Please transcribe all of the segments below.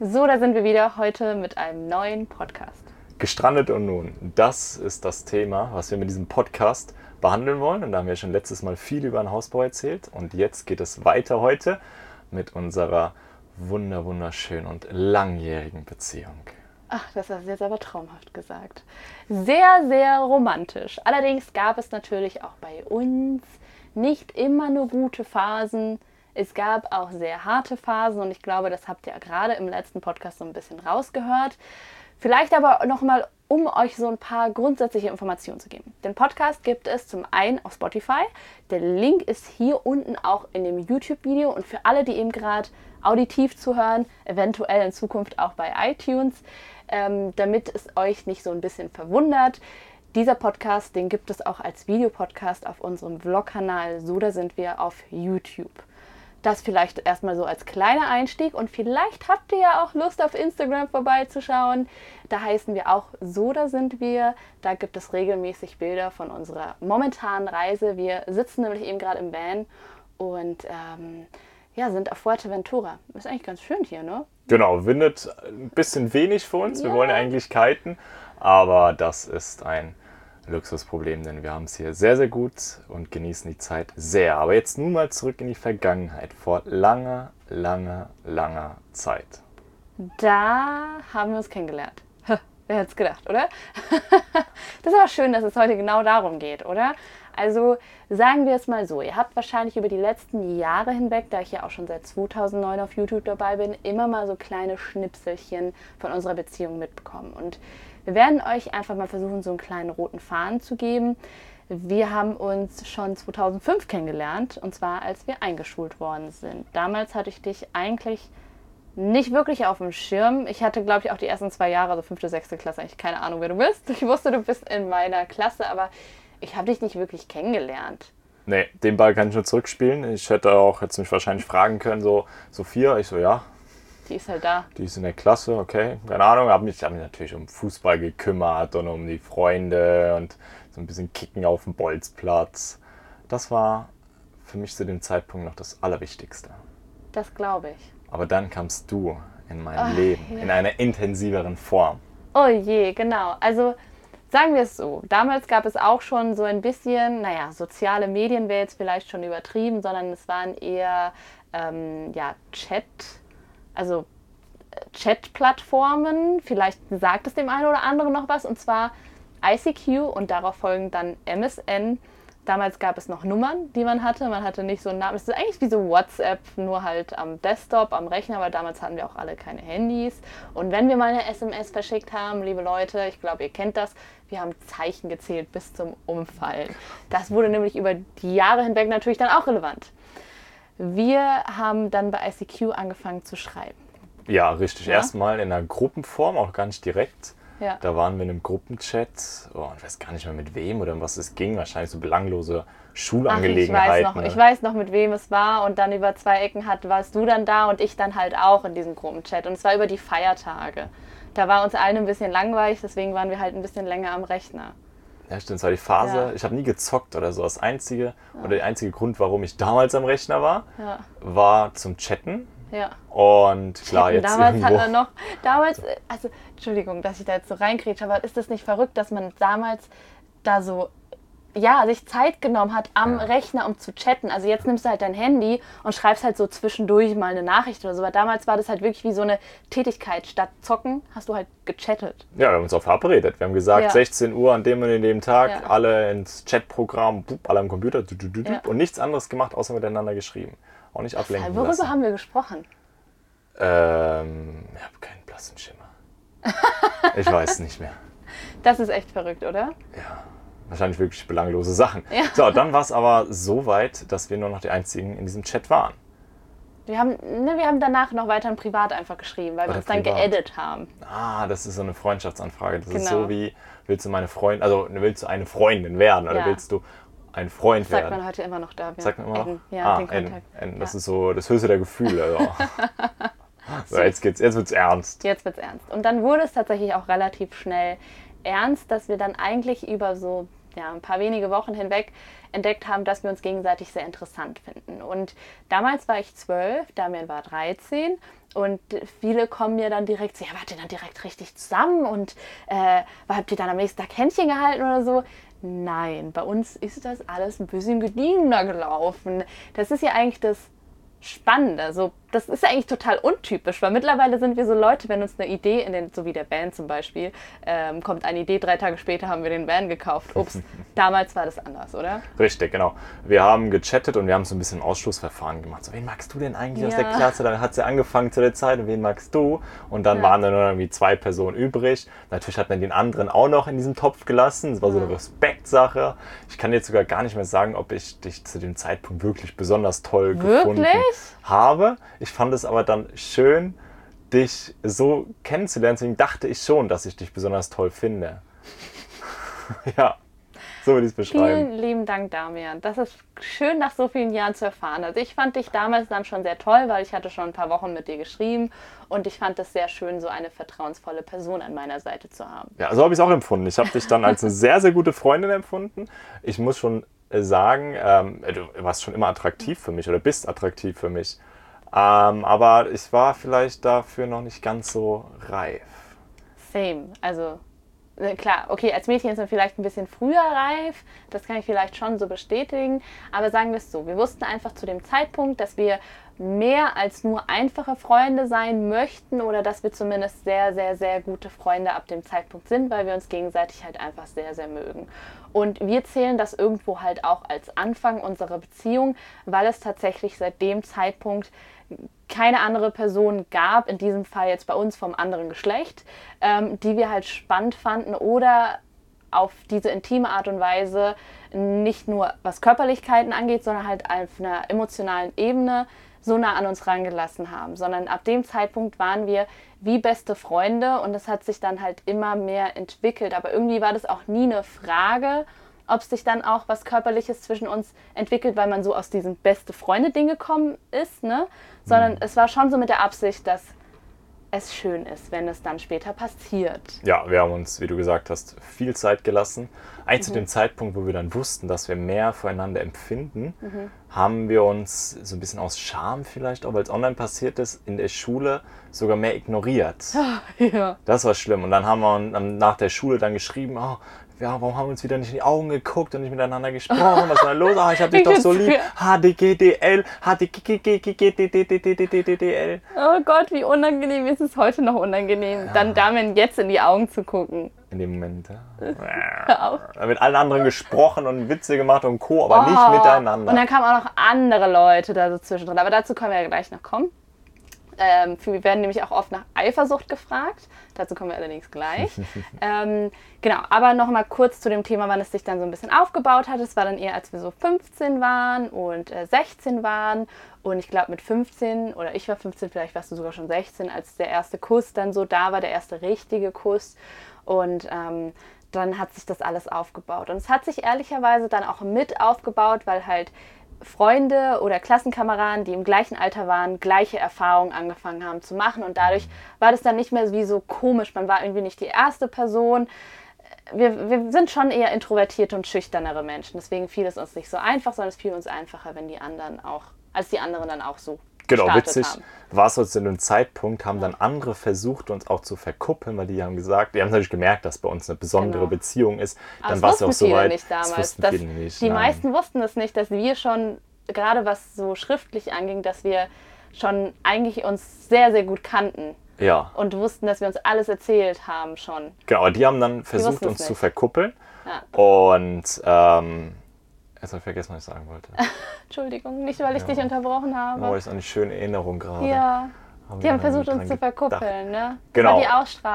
So, da sind wir wieder heute mit einem neuen Podcast. Gestrandet und nun, das ist das Thema, was wir mit diesem Podcast behandeln wollen. Und da haben wir schon letztes Mal viel über den Hausbau erzählt. Und jetzt geht es weiter heute mit unserer wunder wunderschönen und langjährigen Beziehung. Ach, das hast du jetzt aber traumhaft gesagt. Sehr, sehr romantisch. Allerdings gab es natürlich auch bei uns nicht immer nur gute Phasen. Es gab auch sehr harte Phasen und ich glaube, das habt ihr gerade im letzten Podcast so ein bisschen rausgehört. Vielleicht aber nochmal, um euch so ein paar grundsätzliche Informationen zu geben. Den Podcast gibt es zum einen auf Spotify. Der Link ist hier unten auch in dem YouTube-Video und für alle, die eben gerade auditiv zuhören, eventuell in Zukunft auch bei iTunes, ähm, damit es euch nicht so ein bisschen verwundert. Dieser Podcast, den gibt es auch als Videopodcast auf unserem Vlog-Kanal. So, da sind wir auf YouTube. Das vielleicht erstmal so als kleiner Einstieg und vielleicht habt ihr ja auch Lust auf Instagram vorbeizuschauen. Da heißen wir auch So, da sind wir. Da gibt es regelmäßig Bilder von unserer momentanen Reise. Wir sitzen nämlich eben gerade im Van und ähm, ja, sind auf Fuerteventura. Ist eigentlich ganz schön hier, ne? Genau, windet ein bisschen wenig für uns. Wir wollen ja eigentlich kiten, aber das ist ein Luxusproblem, denn wir haben es hier sehr, sehr gut und genießen die Zeit sehr. Aber jetzt nun mal zurück in die Vergangenheit, vor langer, langer, langer Zeit. Da haben wir uns kennengelernt. Wer hätte es gedacht, oder? das ist aber schön, dass es heute genau darum geht, oder? Also sagen wir es mal so, ihr habt wahrscheinlich über die letzten Jahre hinweg, da ich ja auch schon seit 2009 auf YouTube dabei bin, immer mal so kleine Schnipselchen von unserer Beziehung mitbekommen. Und wir werden euch einfach mal versuchen, so einen kleinen roten Faden zu geben. Wir haben uns schon 2005 kennengelernt und zwar als wir eingeschult worden sind. Damals hatte ich dich eigentlich nicht wirklich auf dem Schirm. Ich hatte, glaube ich, auch die ersten zwei Jahre, also fünfte, sechste Klasse, eigentlich keine Ahnung, wer du bist. Ich wusste, du bist in meiner Klasse, aber ich habe dich nicht wirklich kennengelernt. Nee, den Ball kann ich nur zurückspielen. Ich hätte auch jetzt mich wahrscheinlich fragen können, so, Sophia, ich so, ja, die ist halt da. Die ist in der Klasse, okay. Keine Ahnung, habe mich, hab mich natürlich um Fußball gekümmert und um die Freunde und so ein bisschen Kicken auf dem Bolzplatz. Das war für mich zu dem Zeitpunkt noch das Allerwichtigste. Das glaube ich. Aber dann kamst du in mein Ach, Leben ja. in einer intensiveren Form. Oh je, genau. Also sagen wir es so, damals gab es auch schon so ein bisschen, naja, soziale Medien wäre jetzt vielleicht schon übertrieben, sondern es waren eher ähm, ja, Chat also äh, Chat-Plattformen. Vielleicht sagt es dem einen oder anderen noch was. Und zwar ICQ und darauf folgen dann MSN. Damals gab es noch Nummern, die man hatte. Man hatte nicht so einen Namen. Es ist eigentlich wie so WhatsApp, nur halt am Desktop, am Rechner, weil damals hatten wir auch alle keine Handys. Und wenn wir mal eine SMS verschickt haben, liebe Leute, ich glaube, ihr kennt das, wir haben Zeichen gezählt bis zum Umfallen. Das wurde nämlich über die Jahre hinweg natürlich dann auch relevant. Wir haben dann bei ICQ angefangen zu schreiben. Ja, richtig. Ja? Erstmal in einer Gruppenform, auch gar nicht direkt. Ja. Da waren wir in einem Gruppenchat. Oh, ich weiß gar nicht mehr mit wem oder um was es ging. Wahrscheinlich so belanglose Schulangelegenheiten. Ach, ich, weiß noch, ich weiß noch, mit wem es war. Und dann über zwei Ecken hat, warst du dann da und ich dann halt auch in diesem Gruppenchat. Und es war über die Feiertage. Da war uns allen ein bisschen langweilig, deswegen waren wir halt ein bisschen länger am Rechner. Ja, stimmt. Es war die Phase, ja. ich habe nie gezockt oder so. Das einzige ja. oder der einzige Grund, warum ich damals am Rechner war, ja. war zum Chatten. Ja. Und klar, Chatten, jetzt. Damals irgendwo. hat man noch, damals, also, Entschuldigung, dass ich da jetzt so reinkriege, aber ist das nicht verrückt, dass man damals da so ja, sich Zeit genommen hat am ja. Rechner, um zu chatten. Also jetzt nimmst du halt dein Handy und schreibst halt so zwischendurch mal eine Nachricht oder so. Aber damals war das halt wirklich wie so eine Tätigkeit. Statt zocken hast du halt gechattet. Ja, wir haben uns auch verabredet. Wir haben gesagt, ja. 16 Uhr an dem und in dem Tag, ja. alle ins Chatprogramm, alle am Computer und nichts anderes gemacht, außer miteinander geschrieben. Auch nicht ablenken Worüber lassen. haben wir gesprochen? Ähm, ich habe keinen blassen Schimmer. ich weiß nicht mehr. Das ist echt verrückt, oder? Ja wahrscheinlich wirklich belanglose Sachen. Ja. So, dann war es aber so weit, dass wir nur noch die einzigen in diesem Chat waren. Wir haben, ne, wir haben danach noch weiter privat einfach geschrieben, weil Oder wir uns dann geedit haben. Ah, das ist so eine Freundschaftsanfrage. Das genau. ist so genau. wie, willst du meine Freundin, also willst du eine Freundin werden oder ja. willst du ein Freund das werden? Sagt man heute immer noch da. Ja. Sagt man immer noch? Ja, ah, den Kontakt. N, N, das ja. ist so das höchste der Gefühle. Also. so, jetzt geht's, jetzt wird's ernst. Jetzt wird's ernst. Und dann wurde es tatsächlich auch relativ schnell ernst, dass wir dann eigentlich über so ja, ein paar wenige Wochen hinweg entdeckt haben, dass wir uns gegenseitig sehr interessant finden. Und damals war ich zwölf, Damian war 13 und viele kommen mir dann direkt so, ja, wart ihr dann direkt richtig zusammen und äh, habt ihr dann am nächsten Tag Händchen gehalten oder so? Nein, bei uns ist das alles ein bisschen gediegener gelaufen. Das ist ja eigentlich das Spannende. So, das ist ja eigentlich total untypisch, weil mittlerweile sind wir so Leute, wenn uns eine Idee in den, so wie der Band zum Beispiel, ähm, kommt eine Idee, drei Tage später haben wir den Van gekauft. Ups, damals war das anders, oder? Richtig, genau. Wir haben gechattet und wir haben so ein bisschen Ausschlussverfahren gemacht. So, wen magst du denn eigentlich ja. aus der Klasse? Dann hat sie angefangen zu der Zeit und wen magst du? Und dann ja. waren da nur irgendwie zwei Personen übrig. Natürlich hat man den anderen auch noch in diesem Topf gelassen. Das war so eine Respektsache. Ich kann jetzt sogar gar nicht mehr sagen, ob ich dich zu dem Zeitpunkt wirklich besonders toll wirklich? gefunden habe. Ich fand es aber dann schön, dich so kennenzulernen. Deswegen dachte ich schon, dass ich dich besonders toll finde. ja, so würde ich es beschreiben. Vielen lieben Dank, Damian. Das ist schön, nach so vielen Jahren zu erfahren. Also ich fand dich damals dann schon sehr toll, weil ich hatte schon ein paar Wochen mit dir geschrieben und ich fand es sehr schön, so eine vertrauensvolle Person an meiner Seite zu haben. Ja, so habe ich es auch empfunden. Ich habe dich dann als eine sehr, sehr gute Freundin empfunden. Ich muss schon sagen, ähm, du warst schon immer attraktiv für mich oder bist attraktiv für mich. Ähm, aber ich war vielleicht dafür noch nicht ganz so reif. Same. Also äh, klar, okay, als Mädchen ist man vielleicht ein bisschen früher reif, das kann ich vielleicht schon so bestätigen, aber sagen wir es so, wir wussten einfach zu dem Zeitpunkt, dass wir mehr als nur einfache Freunde sein möchten oder dass wir zumindest sehr, sehr, sehr gute Freunde ab dem Zeitpunkt sind, weil wir uns gegenseitig halt einfach sehr, sehr mögen. Und wir zählen das irgendwo halt auch als Anfang unserer Beziehung, weil es tatsächlich seit dem Zeitpunkt keine andere Person gab, in diesem Fall jetzt bei uns vom anderen Geschlecht, ähm, die wir halt spannend fanden oder auf diese intime Art und Weise nicht nur was Körperlichkeiten angeht, sondern halt auf einer emotionalen Ebene so nah an uns rangelassen haben, sondern ab dem Zeitpunkt waren wir wie beste Freunde und es hat sich dann halt immer mehr entwickelt. Aber irgendwie war das auch nie eine Frage, ob sich dann auch was Körperliches zwischen uns entwickelt, weil man so aus diesem beste Freunde-Ding gekommen ist, ne? Sondern mhm. es war schon so mit der Absicht, dass es schön ist, wenn es dann später passiert. Ja, wir haben uns, wie du gesagt hast, viel Zeit gelassen. Eigentlich mhm. zu dem Zeitpunkt, wo wir dann wussten, dass wir mehr füreinander empfinden, mhm. haben wir uns so ein bisschen aus Scham vielleicht, auch weil es online passiert ist, in der Schule sogar mehr ignoriert. ja. Das war schlimm. Und dann haben wir nach der Schule dann geschrieben, oh, ja, warum haben wir uns wieder nicht in die Augen geguckt und nicht miteinander gesprochen? Was war denn los? Ah, ich hab dich doch so lieb. HDGDL, HDGDL. Oh Gott, wie unangenehm ist es heute noch unangenehm, dann Damen jetzt in die Augen zu gucken. In dem Moment, ja. Auf. Mit allen anderen gesprochen und Witze gemacht und Co., aber oh. nicht miteinander. Und dann kamen auch noch andere Leute da so zwischendrin. Aber dazu können wir ja gleich noch kommen. Ähm, wir werden nämlich auch oft nach Eifersucht gefragt. Dazu kommen wir allerdings gleich. ähm, genau, aber nochmal kurz zu dem Thema, wann es sich dann so ein bisschen aufgebaut hat. Es war dann eher, als wir so 15 waren und äh, 16 waren. Und ich glaube, mit 15 oder ich war 15, vielleicht warst du sogar schon 16, als der erste Kuss dann so da war, der erste richtige Kuss. Und ähm, dann hat sich das alles aufgebaut. Und es hat sich ehrlicherweise dann auch mit aufgebaut, weil halt Freunde oder Klassenkameraden, die im gleichen Alter waren, gleiche Erfahrungen angefangen haben zu machen. Und dadurch war das dann nicht mehr wie so komisch. Man war irgendwie nicht die erste Person. Wir, wir sind schon eher introvertierte und schüchternere Menschen. Deswegen fiel es uns nicht so einfach, sondern es fiel uns einfacher, wenn die anderen auch, als die anderen dann auch so Genau, witzig war es uns in einem Zeitpunkt, haben dann andere versucht, uns auch zu verkuppeln, weil die haben gesagt, die haben natürlich gemerkt, dass bei uns eine besondere genau. Beziehung ist. Dann war es auch so weit. Nicht damals. Das nicht, die nein. meisten wussten es nicht, dass wir schon, gerade was so schriftlich anging, dass wir schon eigentlich uns sehr, sehr gut kannten. Ja. Und wussten, dass wir uns alles erzählt haben schon. Genau, die haben dann versucht, uns zu verkuppeln. Ja. Und ähm, Jetzt habe ich vergessen, was ich sagen wollte. Entschuldigung, nicht weil ich ja. dich unterbrochen habe. Aber ist eine schöne Erinnerung gerade. Ja. Haben die haben versucht, uns zu verkuppeln, ne? Genau.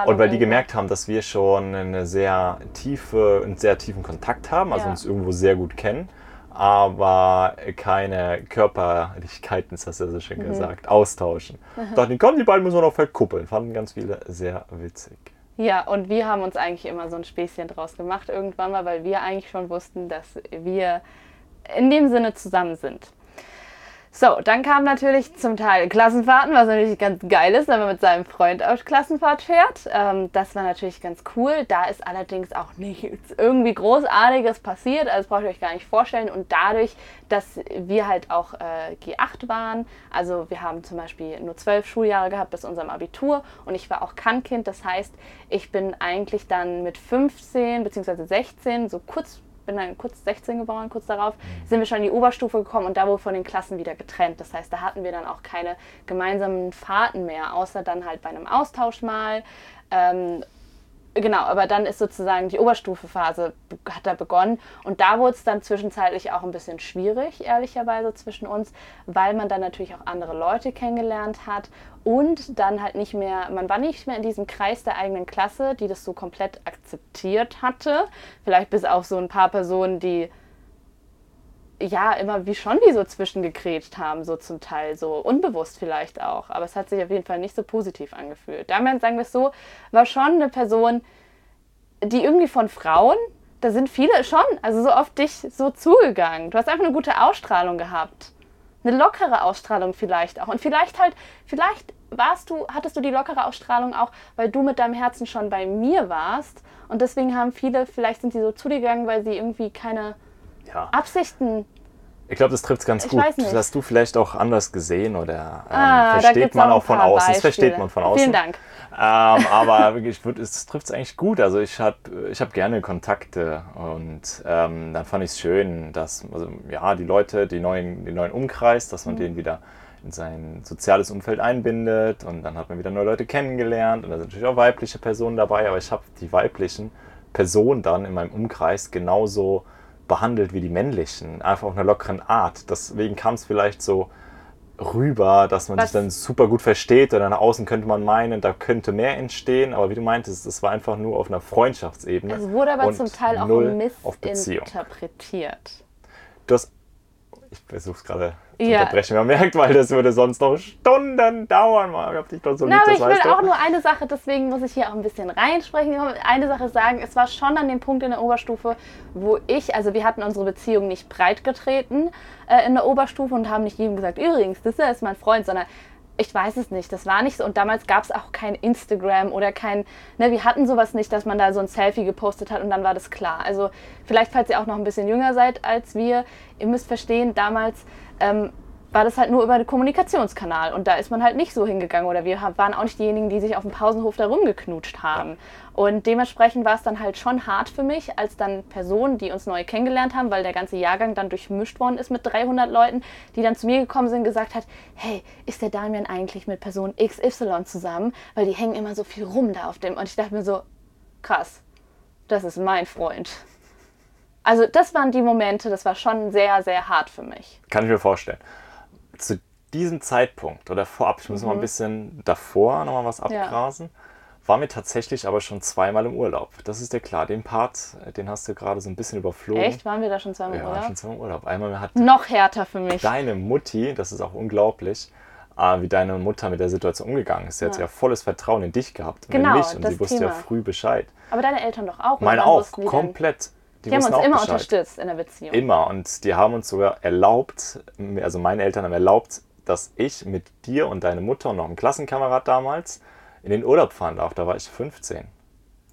Und weil die gemerkt haben, dass wir schon eine sehr tiefe, einen sehr tiefen Kontakt haben, also ja. uns irgendwo sehr gut kennen, aber keine Körperlichkeiten, das hast du ja so schön mhm. gesagt, austauschen. Mhm. Dachten, komm, die beiden müssen wir noch verkuppeln. Fanden ganz viele sehr witzig. Ja, und wir haben uns eigentlich immer so ein Späßchen draus gemacht irgendwann mal, weil wir eigentlich schon wussten, dass wir in dem Sinne zusammen sind. So, dann kam natürlich zum Teil Klassenfahrten, was natürlich ganz geil ist, wenn man mit seinem Freund auf Klassenfahrt fährt. Ähm, das war natürlich ganz cool. Da ist allerdings auch nichts irgendwie Großartiges passiert, also das braucht ihr euch gar nicht vorstellen. Und dadurch, dass wir halt auch äh, G8 waren, also wir haben zum Beispiel nur zwölf Schuljahre gehabt bis unserem Abitur und ich war auch Kannkind, das heißt, ich bin eigentlich dann mit 15 bzw. 16, so kurz bin dann kurz 16 geworden, kurz darauf, sind wir schon in die Oberstufe gekommen und da wurde von den Klassen wieder getrennt. Das heißt, da hatten wir dann auch keine gemeinsamen Fahrten mehr, außer dann halt bei einem Austausch mal. Ähm, genau, aber dann ist sozusagen die Oberstufephase hat da begonnen. Und da wurde es dann zwischenzeitlich auch ein bisschen schwierig, ehrlicherweise zwischen uns, weil man dann natürlich auch andere Leute kennengelernt hat und dann halt nicht mehr, man war nicht mehr in diesem Kreis der eigenen Klasse, die das so komplett akzeptiert hatte, vielleicht bis auf so ein paar Personen, die ja, immer wie schon die so zwischengekrätscht haben, so zum Teil, so unbewusst vielleicht auch. Aber es hat sich auf jeden Fall nicht so positiv angefühlt. Damit, sagen wir es so, war schon eine Person, die irgendwie von Frauen, da sind viele schon, also so auf dich so zugegangen. Du hast einfach eine gute Ausstrahlung gehabt. Eine lockere Ausstrahlung vielleicht auch. Und vielleicht halt, vielleicht warst du, hattest du die lockere Ausstrahlung auch, weil du mit deinem Herzen schon bei mir warst. Und deswegen haben viele, vielleicht sind sie so zu dir gegangen, weil sie irgendwie keine ja. Absichten. Ich glaube, das trifft es ganz ich gut. Das hast du vielleicht auch anders gesehen oder ähm, ah, versteht man auch von außen. Beispiele. Das versteht man von außen. Vielen Dank. Ähm, aber wirklich, es trifft es eigentlich gut. Also ich habe ich hab gerne Kontakte und ähm, dann fand ich es schön, dass also, ja, die Leute, die neuen, den neuen Umkreis, dass man mhm. den wieder in sein soziales Umfeld einbindet und dann hat man wieder neue Leute kennengelernt und da sind natürlich auch weibliche Personen dabei, aber ich habe die weiblichen Personen dann in meinem Umkreis genauso behandelt wie die männlichen, einfach auf einer lockeren Art. Deswegen kam es vielleicht so rüber, dass man Was? sich dann super gut versteht oder nach außen könnte man meinen, da könnte mehr entstehen, aber wie du meintest, es war einfach nur auf einer Freundschaftsebene. Es wurde aber zum Teil auch missinterpretiert. Du hast ich versuche es gerade zu ja. unterbrechen. Man merkt, weil das würde sonst noch Stunden dauern. Man, ich dich doch so Na, aber ich will du. auch nur eine Sache, deswegen muss ich hier auch ein bisschen reinsprechen. Eine Sache sagen, es war schon an dem Punkt in der Oberstufe, wo ich, also wir hatten unsere Beziehung nicht breit getreten äh, in der Oberstufe und haben nicht jedem gesagt, übrigens, das ist mein Freund, sondern ich weiß es nicht, das war nicht so. Und damals gab es auch kein Instagram oder kein, ne, wir hatten sowas nicht, dass man da so ein Selfie gepostet hat und dann war das klar. Also vielleicht, falls ihr auch noch ein bisschen jünger seid als wir, ihr müsst verstehen, damals ähm, war das halt nur über den Kommunikationskanal und da ist man halt nicht so hingegangen oder wir waren auch nicht diejenigen, die sich auf dem Pausenhof da rumgeknutscht haben. Und dementsprechend war es dann halt schon hart für mich, als dann Personen, die uns neu kennengelernt haben, weil der ganze Jahrgang dann durchmischt worden ist mit 300 Leuten, die dann zu mir gekommen sind und gesagt hat, hey, ist der Damian eigentlich mit Person XY zusammen? Weil die hängen immer so viel rum da auf dem. Und ich dachte mir so, krass, das ist mein Freund. Also das waren die Momente, das war schon sehr, sehr hart für mich. Kann ich mir vorstellen zu diesem Zeitpunkt oder vorab, ich muss mhm. mal ein mhm. bisschen davor nochmal was abgrasen, ja. war mir tatsächlich aber schon zweimal im Urlaub. Das ist dir klar. Den Part, den hast du gerade so ein bisschen überflogen. Echt? Waren wir da schon zweimal im ja, Urlaub? Ja, schon zweimal im Urlaub. Einmal hat noch härter für mich. Deine Mutti, das ist auch unglaublich, äh, wie deine Mutter mit der Situation umgegangen ist. Sie ja. hat ja volles Vertrauen in dich gehabt und genau, in mich und sie wusste Thema. ja früh Bescheid. Aber deine Eltern doch auch. Meine auch, komplett. Die, die haben uns immer Bescheid. unterstützt in der Beziehung. Immer. Und die haben uns sogar erlaubt, also meine Eltern haben erlaubt, dass ich mit dir und deiner Mutter und noch einem Klassenkamerad damals in den Urlaub fahren darf. Da war ich 15.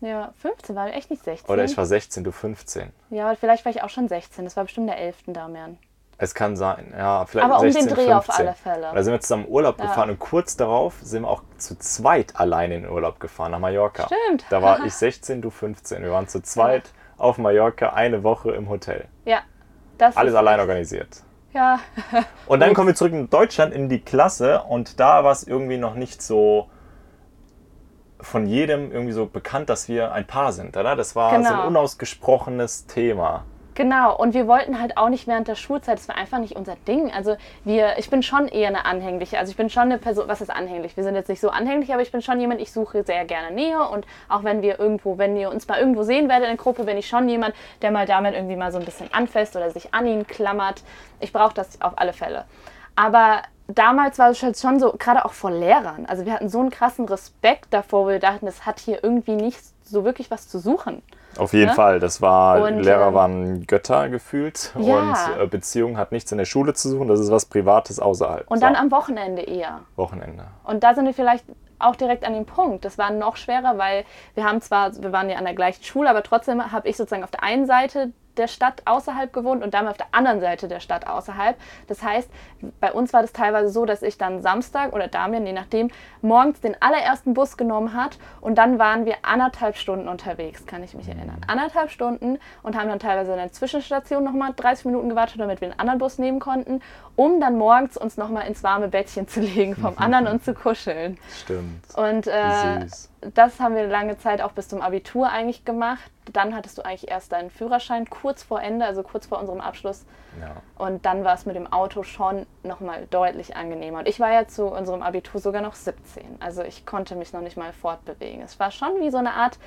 Ja, 15 war echt nicht 16. Oder ich war 16, du 15. Ja, vielleicht war ich auch schon 16. Das war bestimmt der 11. Damian. Es kann sein, ja, vielleicht Aber um 16, den Dreh 15. auf alle Fälle. Da sind wir zusammen Urlaub ja. gefahren und kurz darauf sind wir auch zu zweit alleine in den Urlaub gefahren nach Mallorca. Stimmt. Da war ich 16, du 15. Wir waren zu zweit ja. Auf Mallorca eine Woche im Hotel. Ja. Das Alles allein organisiert. Ja. und dann kommen wir zurück in Deutschland in die Klasse und da war es irgendwie noch nicht so von jedem irgendwie so bekannt, dass wir ein Paar sind, oder? Das war genau. so ein genau. unausgesprochenes Thema. Genau, und wir wollten halt auch nicht während der Schulzeit, das war einfach nicht unser Ding. Also wir, ich bin schon eher eine anhängliche, also ich bin schon eine Person, was ist anhänglich? Wir sind jetzt nicht so anhänglich, aber ich bin schon jemand, ich suche sehr gerne Nähe und auch wenn wir irgendwo, wenn ihr uns mal irgendwo sehen werdet in der Gruppe, bin ich schon jemand, der mal damit irgendwie mal so ein bisschen anfasst oder sich an ihn klammert. Ich brauche das auf alle Fälle. Aber damals war es halt schon so, gerade auch vor Lehrern. Also wir hatten so einen krassen Respekt davor, wo wir dachten, das hat hier irgendwie nicht so wirklich was zu suchen. Auf jeden Ne? Fall. Das war, Und, Lehrer ähm, waren Götter gefühlt. Ja. Und äh, Beziehung hat nichts in der Schule zu suchen. Das ist was Privates außerhalb. Und So, dann am Wochenende eher. Wochenende. Und da sind wir vielleicht auch direkt an dem Punkt. Das war noch schwerer, weil wir haben zwar, wir waren ja an der gleichen Schule, aber trotzdem habe ich sozusagen auf der einen Seite der Stadt außerhalb gewohnt und dann auf der anderen Seite der Stadt außerhalb. Das heißt, bei uns war das teilweise so, dass ich dann Samstag oder Damian, je nachdem, morgens den allerersten Bus genommen hat und dann waren wir anderthalb Stunden unterwegs, kann ich mich erinnern. Anderthalb Stunden und haben dann teilweise in der Zwischenstation nochmal 30 Minuten gewartet, damit wir einen anderen Bus nehmen konnten, um dann morgens uns nochmal ins warme Bettchen zu legen vom anderen und zu kuscheln. Stimmt. Und äh, Süß. Das haben wir lange Zeit auch bis zum Abitur eigentlich gemacht. Dann hattest du eigentlich erst deinen Führerschein kurz vor Ende, also kurz vor unserem Abschluss. Ja. Und dann war es mit dem Auto schon nochmal deutlich angenehmer. Und ich war ja zu unserem Abitur sogar noch 17. Also ich konnte mich noch nicht mal fortbewegen. Es war schon wie so eine Art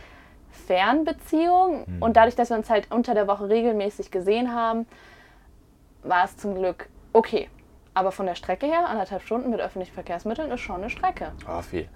Fernbeziehung. Und dadurch, dass wir uns halt unter der Woche regelmäßig gesehen haben, war es zum Glück okay. Aber von der Strecke her, anderthalb Stunden mit öffentlichen Verkehrsmitteln, ist schon eine Strecke. Oh, viel.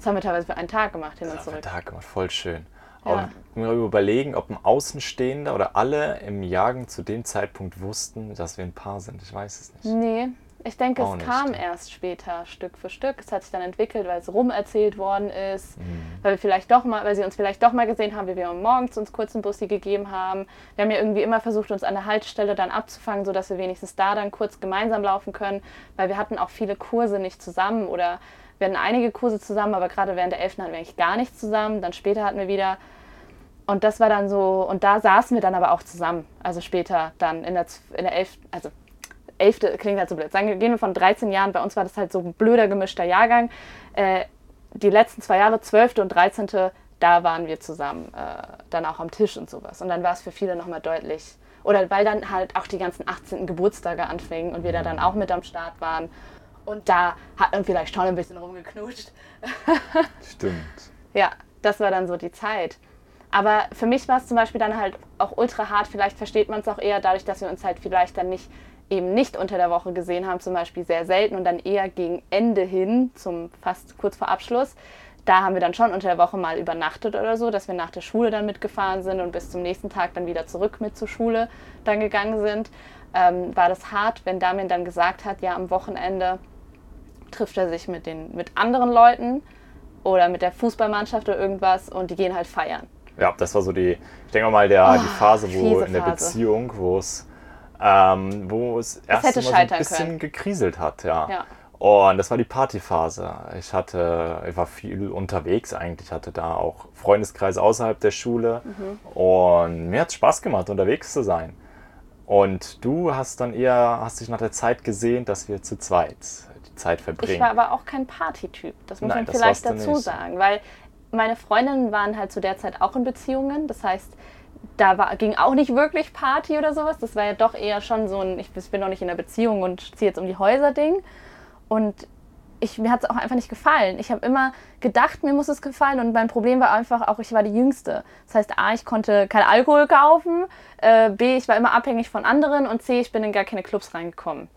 Das haben wir teilweise für einen Tag gemacht, hin und Das hat zurück. der Tag gemacht. Voll schön. Ja. Aber mir überlegen, ob ein Außenstehender oder alle im Jahrgang zu dem Zeitpunkt wussten, dass wir ein Paar sind. Ich weiß es nicht. Nee, ich denke, Auch es nicht. kam erst später, Stück für Stück. Es hat sich dann entwickelt, weil es rumerzählt worden ist, Mhm. weil wir vielleicht doch mal, weil sie uns vielleicht doch mal gesehen haben, wie wir morgens uns kurz einen Bussi gegeben haben. Wir haben ja irgendwie immer versucht, uns an der Haltestelle dann abzufangen, sodass wir wenigstens da dann kurz gemeinsam laufen können, weil wir hatten auch viele Kurse nicht zusammen oder wir hatten einige Kurse zusammen, aber gerade während der 11. hatten wir eigentlich gar nichts zusammen. Dann später hatten wir wieder und das war dann so, und da saßen wir dann aber auch zusammen. Also später dann in der, in der 11., also 11. klingt halt so blöd. Sagen wir, gehen wir von 13 Jahren, bei uns war das halt so ein blöder gemischter Jahrgang. Äh, die letzten zwei Jahre, 12. und 13., da waren wir zusammen, äh, dann auch am Tisch und sowas. Und dann war es für viele nochmal deutlich, oder weil dann halt auch die ganzen 18. Geburtstage anfingen und wir da dann auch mit am Start waren. Und da hat man vielleicht schon ein bisschen rumgeknutscht. Stimmt. Ja, das war dann so die Zeit. Aber für mich war es zum Beispiel dann halt auch ultra hart. Vielleicht versteht man es auch eher dadurch, dass wir uns halt vielleicht dann nicht eben nicht unter der Woche gesehen haben, zum Beispiel sehr selten und dann eher gegen Ende hin, zum fast kurz vor Abschluss. Da haben wir dann schon unter der Woche mal übernachtet oder so, dass wir nach der Schule dann mitgefahren sind und bis zum nächsten Tag dann wieder zurück mit zur Schule dann gegangen sind. Ähm, war das hart, wenn Damien dann gesagt hat, ja, am Wochenende trifft er sich mit, den, mit anderen Leuten oder mit der Fußballmannschaft oder irgendwas und die gehen halt feiern. Ja, das war so die, ich denke mal, der, die Phase, wo in der Phase. Beziehung, wo es, ähm, wo es erst mal so ein bisschen können. gekriselt hat, ja. Ja. Und das war die Partyphase. Ich hatte, ich war viel unterwegs eigentlich, hatte da auch Freundeskreis außerhalb der Schule Mhm. und mir hat es Spaß gemacht, unterwegs zu sein. Und du hast dann eher, hast dich nach der Zeit gesehnt, dass wir zu zweit Zeit verbringen. Ich war aber auch kein Partytyp, das muss Nein, man vielleicht dazu nicht. sagen, weil meine Freundinnen waren halt zu der Zeit auch in Beziehungen, das heißt, da war, ging auch nicht wirklich Party oder sowas, das war ja doch eher schon so ein, ich bin noch nicht in einer Beziehung und ziehe jetzt um die Häuser Ding und ich, mir hat es auch einfach nicht gefallen. Ich habe immer gedacht, mir muss es gefallen und mein Problem war einfach auch, ich war die Jüngste. Das heißt, A, ich konnte kein Alkohol kaufen, äh, B, ich war immer abhängig von anderen und C, ich bin in gar keine Clubs reingekommen.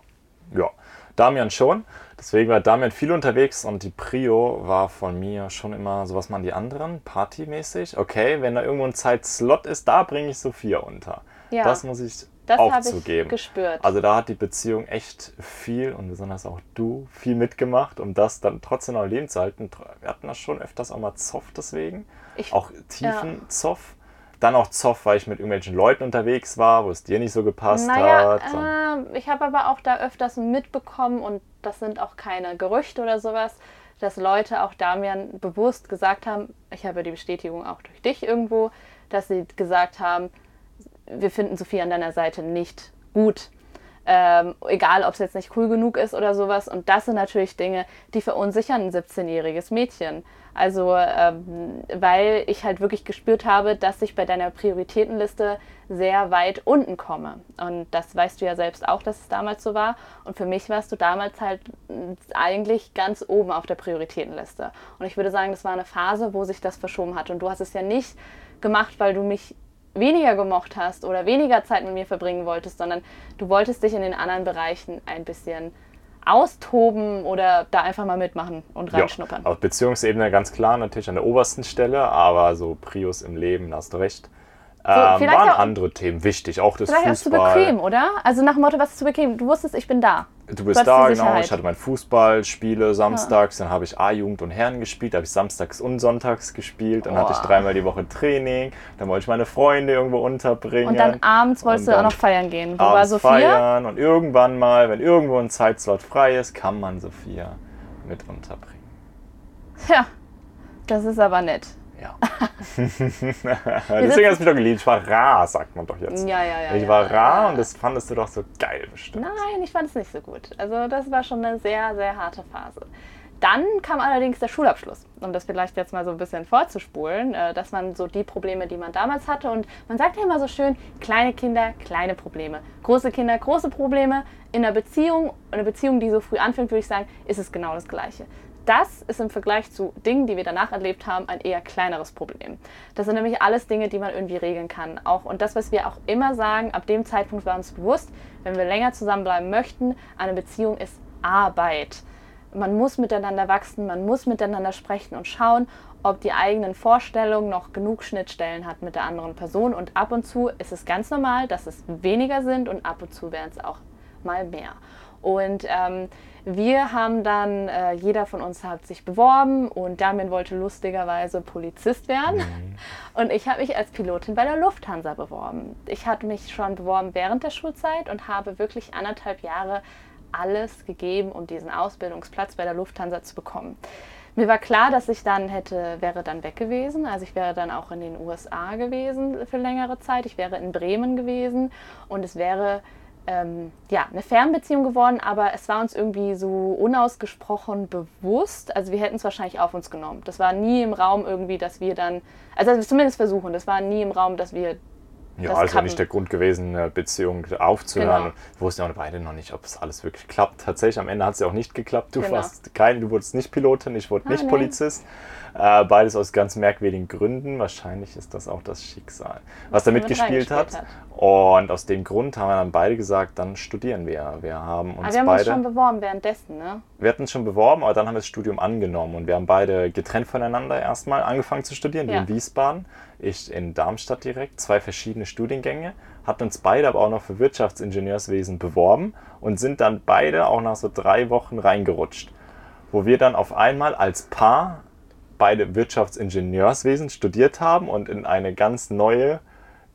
Ja, Damian schon. Deswegen war Damian viel unterwegs und die Prio war von mir schon immer so, was machen die anderen, partymäßig. Okay, wenn da irgendwo ein Zeitslot ist, da bringe ich Sophia unter. Ja. Das muss ich Das habe ich gespürt. Also da hat die Beziehung echt viel und besonders auch du viel mitgemacht, um das dann trotzdem noch am Leben zu halten. Wir hatten da schon öfters auch mal Zoff deswegen. Ich- auch tiefen Zoff. Dann auch Zoff, weil ich mit irgendwelchen Leuten unterwegs war, wo es dir nicht so gepasst Naja, hat. Äh, ich habe aber auch da öfters mitbekommen und das sind auch keine Gerüchte oder sowas, dass Leute auch Damian bewusst gesagt haben, ich habe die Bestätigung auch durch dich irgendwo, dass sie gesagt haben, wir finden Sophie an deiner Seite nicht gut. Ähm, egal, ob es jetzt nicht cool genug ist oder sowas. Und das sind natürlich Dinge, die verunsichern ein 17-jähriges Mädchen. Also, ähm, weil ich halt wirklich gespürt habe, dass ich bei deiner Prioritätenliste sehr weit unten komme. Und das weißt du ja selbst auch, dass es damals so war. Und für mich warst du damals halt mh, eigentlich ganz oben auf der Prioritätenliste. Und ich würde sagen, das war eine Phase, wo sich das verschoben hat. Und du hast es ja nicht gemacht, weil du mich weniger gemocht hast oder weniger Zeit mit mir verbringen wolltest, sondern du wolltest dich in den anderen Bereichen ein bisschen austoben oder da einfach mal mitmachen und reinschnuppern. Ja, auf Beziehungsebene ganz klar, natürlich an der obersten Stelle, aber so Prius im Leben, da hast du recht. Ähm, vielleicht waren auch- andere Themen wichtig, auch das Vielleicht auch zu Fußball. bequem, oder? Also nach dem Motto, was ist zu bequem? Du wusstest, ich bin da. Du bist hast da, genau. Ich hatte mein Fußballspiele samstags, dann habe ich A-Jugend und Herren gespielt, da habe ich samstags und sonntags gespielt, dann hatte ich dreimal die Woche Training, dann wollte ich meine Freunde irgendwo unterbringen. Und dann abends wolltest Und du auch dann noch feiern gehen. Wo war Sophia? feiern und irgendwann mal, wenn irgendwo ein Zeitslot frei ist, kann man Sophia mit unterbringen. Ja, das ist aber nett. Ja. Deswegen hast du mich doch geliebt. Ich war rar, sagt man doch jetzt. Ja, ja, ja. ich war ja, rar ja. und das fandest du doch so geil bestimmt. Nein, ich fand es nicht so gut. Also das war schon eine sehr, sehr harte Phase. Dann kam allerdings der Schulabschluss, um das vielleicht jetzt mal so ein bisschen vorzuspulen, äh, dass man so die Probleme, die man damals hatte, und man sagt ja immer so schön, kleine Kinder, kleine Probleme, große Kinder, große Probleme. In einer Beziehung, eine Beziehung, die so früh anfängt, würde ich sagen, ist es genau das Gleiche. Das ist im Vergleich zu Dingen, die wir danach erlebt haben, ein eher kleineres Problem. Das sind nämlich alles Dinge, die man irgendwie regeln kann. Auch, und das, was wir auch immer sagen, ab dem Zeitpunkt war uns bewusst, wenn wir länger zusammenbleiben möchten, eine Beziehung ist Arbeit. Man muss miteinander wachsen, man muss miteinander sprechen und schauen, ob die eigenen Vorstellungen noch genug Schnittstellen hat mit der anderen Person. Und ab und zu ist es ganz normal, dass es weniger sind und ab und zu werden es auch mal mehr. Und ähm, wir haben dann, äh, jeder von uns hat sich beworben und Damien wollte lustigerweise Polizist werden. Und ich habe mich als Pilotin bei der Lufthansa beworben. Ich hatte mich schon beworben während der Schulzeit und habe wirklich anderthalb Jahre alles gegeben, um diesen Ausbildungsplatz bei der Lufthansa zu bekommen. Mir war klar, dass ich dann hätte, wäre dann weg gewesen. Also ich wäre dann auch in den USA gewesen für längere Zeit. Ich wäre in Bremen gewesen und es wäre ähm, ja, eine Fernbeziehung geworden, aber es war uns irgendwie so unausgesprochen bewusst. Also wir hätten es wahrscheinlich auf uns genommen. Das war nie im Raum irgendwie, dass wir dann, also zumindest versuchen, das war nie im Raum, dass wir Ja, das also nicht der Grund gewesen, eine Beziehung aufzuhören. Genau. Wir wussten ja auch beide noch nicht, ob es alles wirklich klappt. Tatsächlich, am Ende hat es ja auch nicht geklappt. Du Genau. warst kein, du wurdest nicht Pilotin, ich wurde Ah, nicht nee. Polizist. Äh, beides aus ganz merkwürdigen Gründen. Wahrscheinlich ist das auch das Schicksal, was da damit mitgespielt hat. reingespielt Und aus dem Grund haben wir dann beide gesagt, dann studieren wir. Wir haben uns Aber wir haben beide. uns schon beworben währenddessen, ne? Wir hatten uns schon beworben, aber dann haben wir das Studium angenommen und wir haben beide getrennt voneinander erstmal angefangen zu studieren. Ja. in Wiesbaden, ich in Darmstadt direkt, zwei verschiedene Studiengänge, hatten uns beide aber auch noch für Wirtschaftsingenieurswesen beworben und sind dann beide auch nach so drei Wochen reingerutscht, wo wir dann auf einmal als Paar beide Wirtschaftsingenieurswesen studiert haben und in eine ganz neue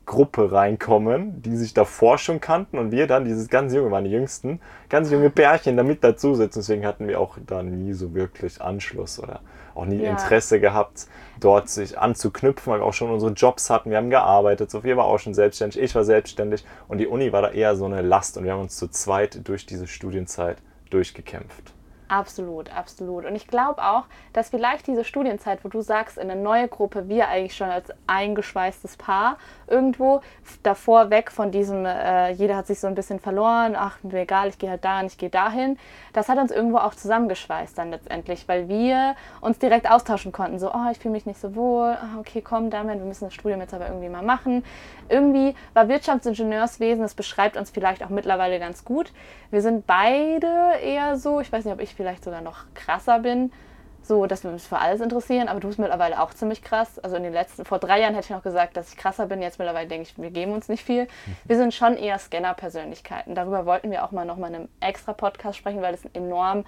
Gruppe reinkommen, die sich davor schon kannten und wir dann, dieses ganz junge, die jüngsten, ganz junge Pärchen damit dazu sitzen. Deswegen hatten wir auch da nie so wirklich Anschluss oder auch nie Ja. Interesse gehabt, dort sich anzuknüpfen, weil wir auch schon unsere Jobs hatten. Wir haben gearbeitet, Sophia war auch schon selbstständig, ich war selbstständig und die Uni war da eher so eine Last und wir haben uns zu zweit durch diese Studienzeit durchgekämpft. Absolut, absolut. Und ich glaube auch, dass vielleicht diese Studienzeit, wo du sagst, in eine neue Gruppe, wir eigentlich schon als eingeschweißtes Paar irgendwo davor weg von diesem, äh, jeder hat sich so ein bisschen verloren, ach, mir egal, ich gehe halt da und ich gehe dahin. Das hat uns irgendwo auch zusammengeschweißt dann letztendlich, weil wir uns direkt austauschen konnten. So, oh, ich fühle mich nicht so wohl, ah, okay, komm, damit, wir müssen das Studium jetzt aber irgendwie mal machen. Irgendwie war Wirtschaftsingenieurswesen, das beschreibt uns vielleicht auch mittlerweile ganz gut. Wir sind beide eher so, ich weiß nicht, ob ich vielleicht sogar noch krasser bin, so, dass wir uns für alles interessieren, aber du bist mittlerweile auch ziemlich krass. Also in den letzten, vor drei Jahren hätte ich noch gesagt, dass ich krasser bin, jetzt mittlerweile denke ich, wir geben uns nicht viel. Wir sind schon eher Scanner-Persönlichkeiten. Darüber wollten wir auch mal nochmal in einem extra Podcast sprechen, weil es ein enorm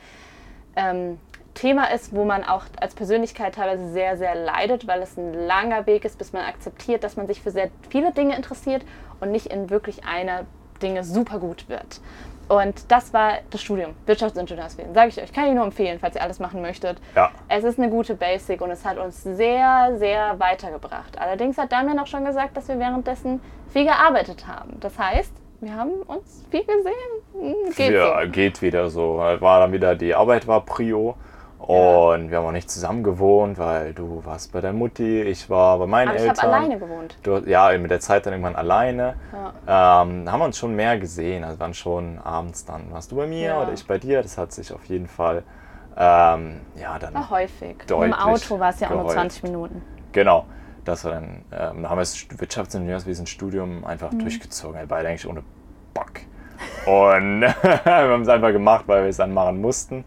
ähm, Thema ist, wo man auch als Persönlichkeit teilweise sehr, sehr leidet, weil es ein langer Weg ist, bis man akzeptiert, dass man sich für sehr viele Dinge interessiert und nicht in wirklich einer Dinge super gut wird. Und das war das Studium, Wirtschaftsingenieurswesen. Sage ich euch, kann ich nur empfehlen, falls ihr alles machen möchtet. Ja. Es ist eine gute Basic und es hat uns sehr, sehr weitergebracht. Allerdings hat Damian auch schon gesagt, dass wir währenddessen viel gearbeitet haben. Das heißt, wir haben uns viel gesehen. Hm, Geht ja, so. geht wieder so. War dann wieder, die Arbeit war Prio. Und wir haben auch nicht zusammen gewohnt, weil du warst bei der Mutti, ich war bei meinen Aber ich habe Eltern. alleine gewohnt. Du, ja, mit der Zeit dann irgendwann alleine. Ja. Ähm, haben wir uns schon mehr gesehen. Also waren schon abends dann. Warst du bei mir Ja. oder ich bei dir? Das hat sich auf jeden Fall, ähm, ja, dann. War häufig. Deutlich Im Auto war es ja auch nur geheult. 20 Minuten. Genau. Das war dann, ähm, da haben wir das Wirtschaftsingenieurswesen-Studium einfach Mhm. durchgezogen. Wir beide eigentlich ohne Bock. Und wir haben es einfach gemacht, weil wir es dann machen mussten.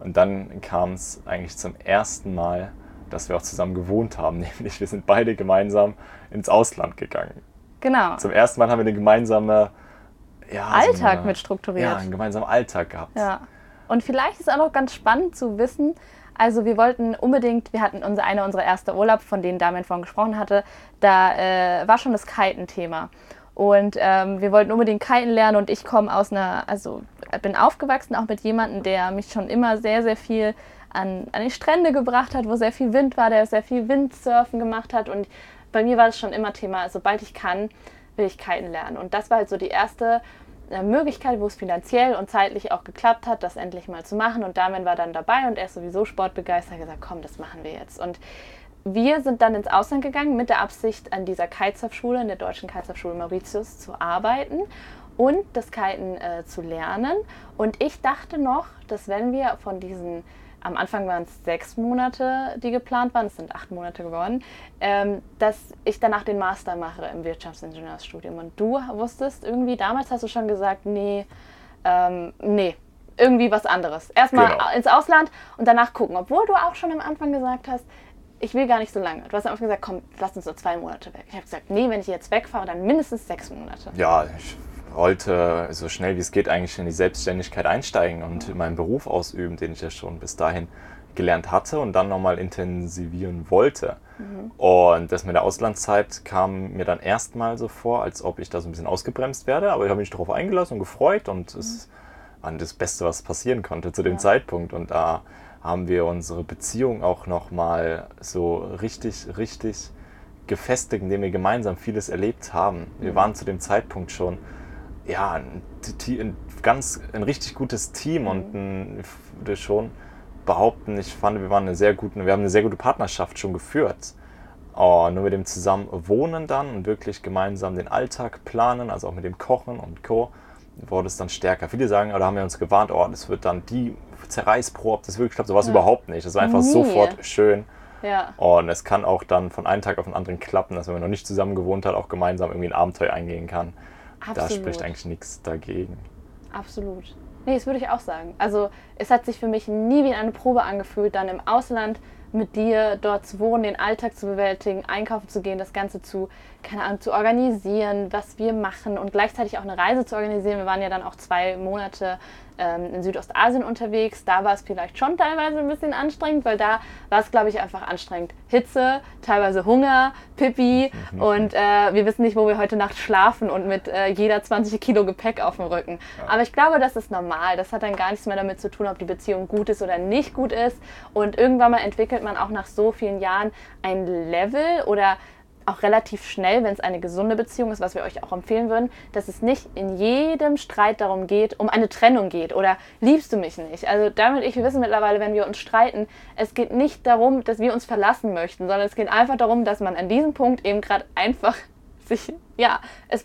Und dann kam es eigentlich zum ersten Mal, dass wir auch zusammen gewohnt haben. Nämlich wir sind beide gemeinsam ins Ausland gegangen. Genau. Zum ersten Mal haben wir eine gemeinsame ja, Alltag so eine, mit strukturiert. Ja, einen gemeinsamen Alltag gehabt. Ja. Und vielleicht ist auch noch ganz spannend zu wissen, also wir wollten unbedingt, wir hatten unser, einer unserer erste Urlaub, von denen Damian vorhin gesprochen hatte, da äh, war schon das Kiten-Thema. Und ähm, wir wollten unbedingt kiten lernen und ich komme aus einer, also bin aufgewachsen auch mit jemandem, der mich schon immer sehr, sehr viel an, an die Strände gebracht hat, wo sehr viel Wind war, der sehr viel Windsurfen gemacht hat. Und bei mir war das schon immer Thema, sobald ich kann, will ich kiten lernen. Und das war halt so die erste äh, Möglichkeit, wo es finanziell und zeitlich auch geklappt hat, das endlich mal zu machen. Und Damian war dann dabei und er ist sowieso sportbegeistert, gesagt, komm, das machen wir jetzt. Und wir sind dann ins Ausland gegangen mit der Absicht, an dieser Kitesurf-Schule, in der deutschen Kitesurf-Schule Mauritius zu arbeiten und das Kiten äh, zu lernen. Und ich dachte noch, dass wenn wir von diesen am Anfang waren es sechs Monate, die geplant waren, es sind acht Monate geworden, ähm, dass ich danach den Master mache im Wirtschaftsingenieursstudium. Und du wusstest irgendwie, damals hast du schon gesagt, nee, ähm, nee, irgendwie was anderes. Erstmal Genau. ins Ausland und danach gucken. Obwohl du auch schon am Anfang gesagt hast, ich will gar nicht so lange. Du hast am Anfang gesagt, komm, lass uns so zwei Monate weg. Ich habe gesagt, nee, wenn ich jetzt wegfahre, dann mindestens sechs Monate. Ja, ich wollte so schnell wie es geht eigentlich in die Selbstständigkeit einsteigen und meinen Beruf ausüben, den ich ja schon bis dahin gelernt hatte und dann nochmal intensivieren wollte. Und das mit der Auslandszeit kam mir dann erstmal so vor, als ob ich da so ein bisschen ausgebremst werde, aber ich habe mich darauf eingelassen und gefreut und es war das Beste, was passieren konnte zu dem Ja. Zeitpunkt. Und da haben wir unsere Beziehung auch nochmal so richtig, richtig gefestigt, indem wir gemeinsam vieles erlebt haben. Wir waren zu dem Zeitpunkt schon ja, ein, ein ganz ein richtig gutes Team und ein, ich würde schon behaupten, ich fand, wir waren eine sehr gute, wir haben eine sehr gute Partnerschaft schon geführt. Oh, nur mit dem zusammen wohnen dann und wirklich gemeinsam den Alltag planen, also auch mit dem Kochen und Co. wurde es dann stärker. Viele sagen, oder haben wir uns gewarnt, oh, das wird dann die Zerreißprobe, ob das wirklich klappt. So war es Ja. überhaupt nicht. Das war einfach Nie. sofort schön. Ja. Und es kann auch dann von einem Tag auf den anderen klappen, dass wenn man noch nicht zusammen gewohnt hat, auch gemeinsam irgendwie ein Abenteuer eingehen kann. Da Absolut. spricht eigentlich nichts dagegen. Absolut. Nee, das würde ich auch sagen. Also es hat sich für mich nie wie eine Probe angefühlt, dann im Ausland mit dir dort zu wohnen, den Alltag zu bewältigen, einkaufen zu gehen, das Ganze zu, keine Ahnung, zu organisieren, was wir machen und gleichzeitig auch eine Reise zu organisieren. Wir waren ja dann auch zwei Monate ähm, in Südostasien unterwegs. Da war es vielleicht schon teilweise ein bisschen anstrengend, weil da war es, glaube ich, einfach anstrengend. Hitze, teilweise Hunger, Pipi und äh, wir wissen nicht, wo wir heute Nacht schlafen und mit äh, jeder 20 Kilo Gepäck auf dem Rücken. Aber ich glaube, das ist normal. Das hat dann gar nichts mehr damit zu tun, ob die Beziehung gut ist oder nicht gut ist. Und irgendwann mal entwickelt man auch nach so vielen Jahren ein Level oder auch relativ schnell, wenn es eine gesunde Beziehung ist, was wir euch auch empfehlen würden, dass es nicht in jedem Streit darum geht, um eine Trennung geht oder liebst du mich nicht. Also damit ich, wir wissen mittlerweile, wenn wir uns streiten, es geht nicht darum, dass wir uns verlassen möchten, sondern es geht einfach darum, dass man an diesem Punkt eben gerade einfach sich, ja, es,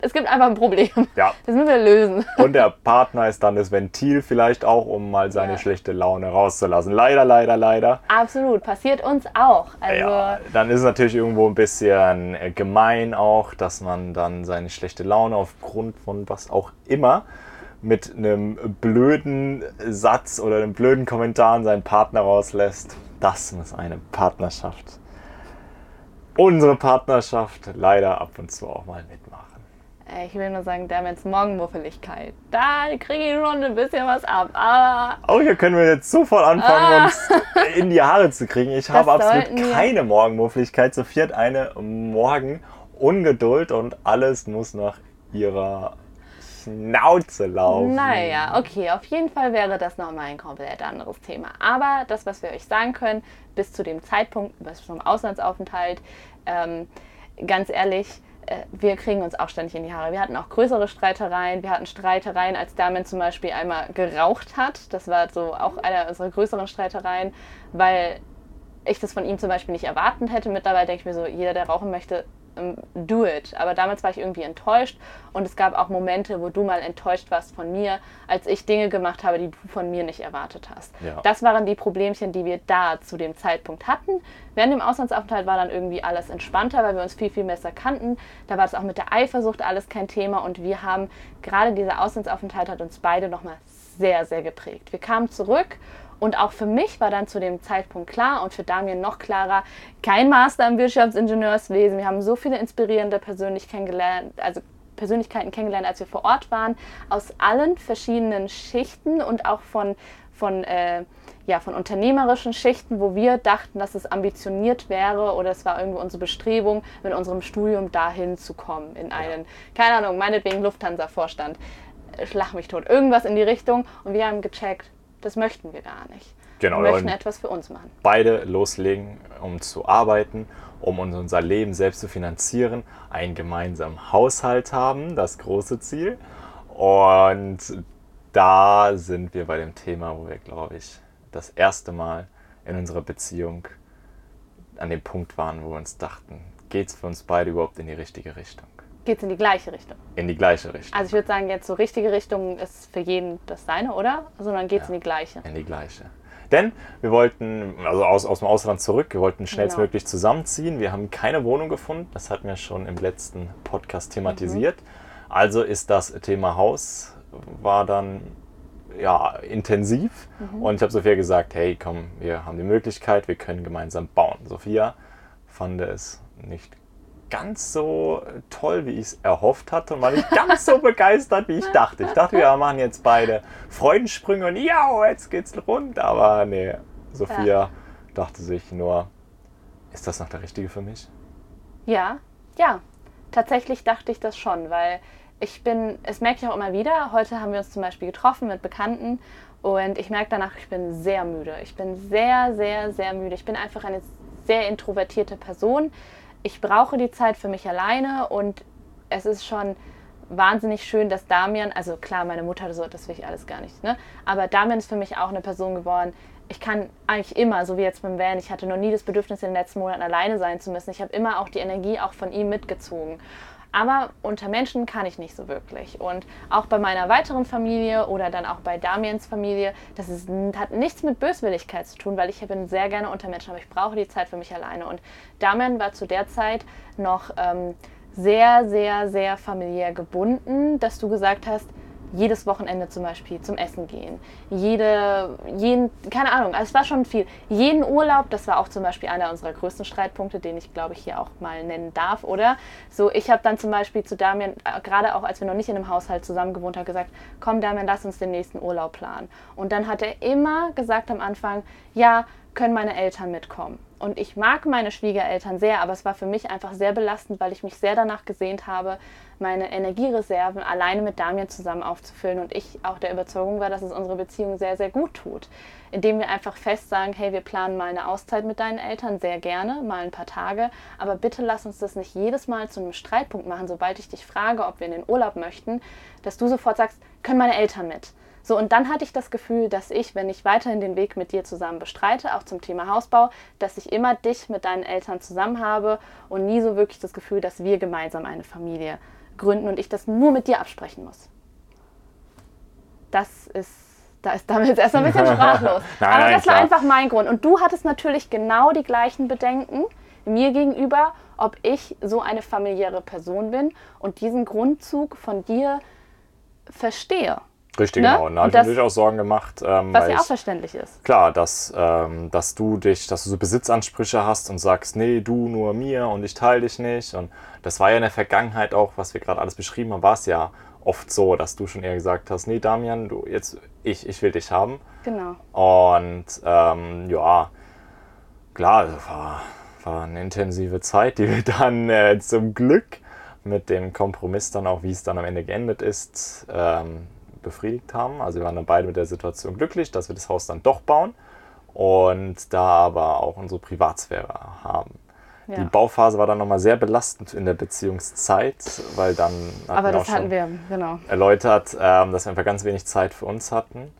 es gibt einfach ein Problem. Ja. Das müssen wir lösen. Und der Partner ist dann das Ventil vielleicht auch, um mal seine Ja. schlechte Laune rauszulassen. Leider, leider, leider. Absolut, passiert uns auch. Also ja, dann ist es natürlich irgendwo ein bisschen äh, gemein auch, dass man dann seine schlechte Laune aufgrund von was auch immer mit einem blöden Satz oder einem blöden Kommentar an seinen Partner rauslässt. Das muss eine Partnerschaft, unsere Partnerschaft, leider ab und zu auch mal mitmachen. äh, ich will nur sagen, Damons Morgenmuffeligkeit, da kriege ich schon ein bisschen was ab. Aber Auch hier können wir jetzt sofort anfangen, uns in die Haare zu kriegen. Ich habe absolut keine Morgenmuffligkeit. Sophie hat eine Morgenungeduld und alles muss nach ihrer Schnauze laufen. Naja, okay, auf jeden Fall wäre das nochmal ein komplett anderes Thema. Aber das, was wir euch sagen können, bis zu dem Zeitpunkt, bis zum Auslandsaufenthalt, ähm, ganz ehrlich, äh, wir kriegen uns auch ständig in die Haare. Wir hatten auch größere Streitereien. Wir hatten Streitereien, als Damen zum Beispiel einmal geraucht hat. Das war so auch einer unserer größeren Streitereien, weil ich das von ihm zum Beispiel nicht erwarten hätte. Mittlerweile denke ich mir so, jeder, der rauchen möchte, ähm, do it. Aber damals war ich irgendwie enttäuscht und es gab auch Momente, wo du mal enttäuscht warst von mir, als ich Dinge gemacht habe, die du von mir nicht erwartet hast. Ja. Das waren die Problemchen, die wir da zu dem Zeitpunkt hatten. Während dem Auslandsaufenthalt war dann irgendwie alles entspannter, weil wir uns viel, viel besser kannten. Da war es auch mit der Eifersucht alles kein Thema und wir haben, gerade dieser Auslandsaufenthalt hat uns beide nochmal sehr, sehr geprägt. Wir kamen zurück und auch für mich war dann zu dem Zeitpunkt klar und für Damien noch klarer, kein Master im Wirtschaftsingenieurswesen. Wir haben so viele inspirierende Persönlichkeiten kennengelernt, also Persönlichkeiten kennengelernt, als wir vor Ort waren, aus allen verschiedenen Schichten und auch von, von, äh, ja, von unternehmerischen Schichten, wo wir dachten, dass es ambitioniert wäre oder es war irgendwie unsere Bestrebung, mit unserem Studium dahin zu kommen, in einen, keine Ahnung, meinetwegen Lufthansa-Vorstand. Schlag mich tot, irgendwas in die Richtung und wir haben gecheckt, das möchten wir gar nicht. Genau, wir möchten etwas für uns machen. Beide loslegen, um zu arbeiten, um unser Leben selbst zu finanzieren, einen gemeinsamen Haushalt haben, das große Ziel. Und da sind wir bei dem Thema, wo wir, glaube ich, das erste Mal in unserer Beziehung an dem Punkt waren, wo wir uns dachten, geht es für uns beide überhaupt in die richtige Richtung? Geht es in die gleiche Richtung. In die gleiche Richtung. Also ich würde sagen, jetzt so richtige Richtung ist für jeden das seine, oder? Sondern geht es ja, in die gleiche. In die gleiche. Denn wir wollten, also aus, aus dem Ausland zurück, wir wollten schnellstmöglich genau. zusammenziehen. Wir haben keine Wohnung gefunden. Das hatten wir schon im letzten Podcast thematisiert. Mhm. Also ist das Thema Haus, war dann ja, intensiv. Mhm. Und ich habe Sophia gesagt, hey, komm, wir haben die Möglichkeit, wir können gemeinsam bauen. Sophia fand es nicht ganz so toll, wie ich es erhofft hatte und war nicht ganz so begeistert, wie ich dachte. Ich dachte, wir machen jetzt beide Freudensprünge und ja, jetzt geht's rund. Aber nee, Sophia ja. dachte sich nur, ist das noch der Richtige für mich? Ja, ja. Tatsächlich dachte ich das schon, weil ich bin, es merke ich auch immer wieder. Heute haben wir uns zum Beispiel getroffen mit Bekannten und ich merke danach, ich bin sehr müde. Ich bin sehr, sehr, sehr müde. Ich bin einfach eine sehr introvertierte Person ich brauche die Zeit für mich alleine und es ist schon wahnsinnig schön, dass Damian, also klar, meine Mutter, so, das will ich alles gar nicht, ne? aber Damian ist für mich auch eine Person geworden, ich kann eigentlich immer, so wie jetzt beim Van, ich hatte noch nie das Bedürfnis, in den letzten Monaten alleine sein zu müssen. Ich habe immer auch die Energie auch von ihm mitgezogen. Aber unter Menschen kann ich nicht so wirklich. Und auch bei meiner weiteren Familie oder dann auch bei Damiens Familie, das ist, hat nichts mit Böswilligkeit zu tun, weil ich bin sehr gerne unter Menschen, aber ich brauche die Zeit für mich alleine. Und Damian war zu der Zeit noch ähm, sehr, sehr, sehr familiär gebunden, dass du gesagt hast, jedes Wochenende zum Beispiel zum Essen gehen. Jede, jeden, keine Ahnung, also es war schon viel. Jeden Urlaub, das war auch zum Beispiel einer unserer größten Streitpunkte, den ich glaube ich hier auch mal nennen darf, oder? So, ich habe dann zum Beispiel zu Damian, äh, gerade auch als wir noch nicht in einem Haushalt zusammen gewohnt haben, gesagt, komm Damian, lass uns den nächsten Urlaub planen. Und dann hat er immer gesagt am Anfang, ja, können meine Eltern mitkommen. Und ich mag meine Schwiegereltern sehr, aber es war für mich einfach sehr belastend, weil ich mich sehr danach gesehnt habe, meine Energiereserven alleine mit Damian zusammen aufzufüllen und ich auch der Überzeugung war, dass es unsere Beziehung sehr, sehr gut tut. Indem wir einfach fest sagen, hey, wir planen mal eine Auszeit mit deinen Eltern, sehr gerne, mal ein paar Tage, aber bitte lass uns das nicht jedes Mal zu einem Streitpunkt machen, sobald ich dich frage, ob wir in den Urlaub möchten, dass du sofort sagst, können meine Eltern mit? So, und dann hatte ich das Gefühl, dass ich, wenn ich weiterhin den Weg mit dir zusammen bestreite, auch zum Thema Hausbau, dass ich immer dich mit deinen Eltern zusammen habe und nie so wirklich das Gefühl, dass wir gemeinsam eine Familie gründen und ich das nur mit dir absprechen muss. Das ist, da ist damit jetzt erstmal ein bisschen sprachlos. nein, Aber das war einfach mein Grund. Und du hattest natürlich genau die gleichen Bedenken mir gegenüber, ob ich so eine familiäre Person bin und diesen Grundzug von dir verstehe. Richtig, ne? genau. Und da habe ich mir durchaus Sorgen gemacht. Ähm, was ja auch verständlich ist. Klar, dass, ähm, dass du dich, dass du so Besitzansprüche hast und sagst, nee, du nur mir und ich teile dich nicht. Und das war ja in der Vergangenheit auch, was wir gerade alles beschrieben haben, war es ja oft so, dass du schon eher gesagt hast, nee, Damian, du jetzt, ich, ich will dich haben. Genau. Und ähm, ja, klar, war, war eine intensive Zeit, die wir dann äh, zum Glück mit dem Kompromiss dann auch, wie es dann am Ende geendet ist, ähm, befriedigt haben. Also wir waren dann beide mit der Situation glücklich, dass wir das Haus dann doch bauen und da aber auch unsere Privatsphäre haben. Ja. Die Bauphase war dann nochmal sehr belastend in der Beziehungszeit, weil dann aber das hatten wir, genau. erläutert, ähm, dass wir einfach ganz wenig Zeit für uns hatten.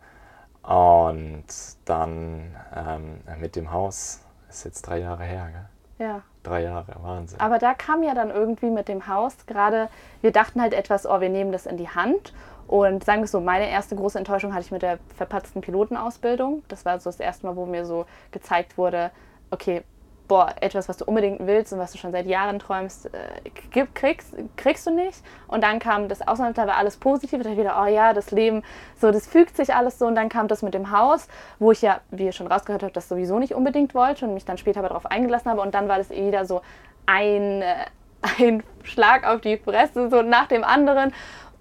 Und dann ähm, mit dem Haus ist jetzt drei Jahre her, gell? Ja. Drei Jahre, Wahnsinn. Aber da kam ja dann irgendwie mit dem Haus gerade, wir dachten halt etwas, oh, wir nehmen das in die Hand. Und sagen wir so, meine erste große Enttäuschung hatte ich mit der verpatzten Pilotenausbildung. Das war so das erste Mal, wo mir so gezeigt wurde, okay, boah, etwas, was du unbedingt willst und was du schon seit Jahren träumst, äh, kriegst, kriegst du nicht. Und dann kam das Ausland, da war alles positiv. Da wieder, oh ja, das Leben, so, das fügt sich alles so. Und dann kam das mit dem Haus, wo ich ja, wie ihr schon rausgehört habt, das sowieso nicht unbedingt wollte und mich dann später aber darauf eingelassen habe. Und dann war das eh wieder so ein, äh, ein Schlag auf die Fresse, so nach dem anderen.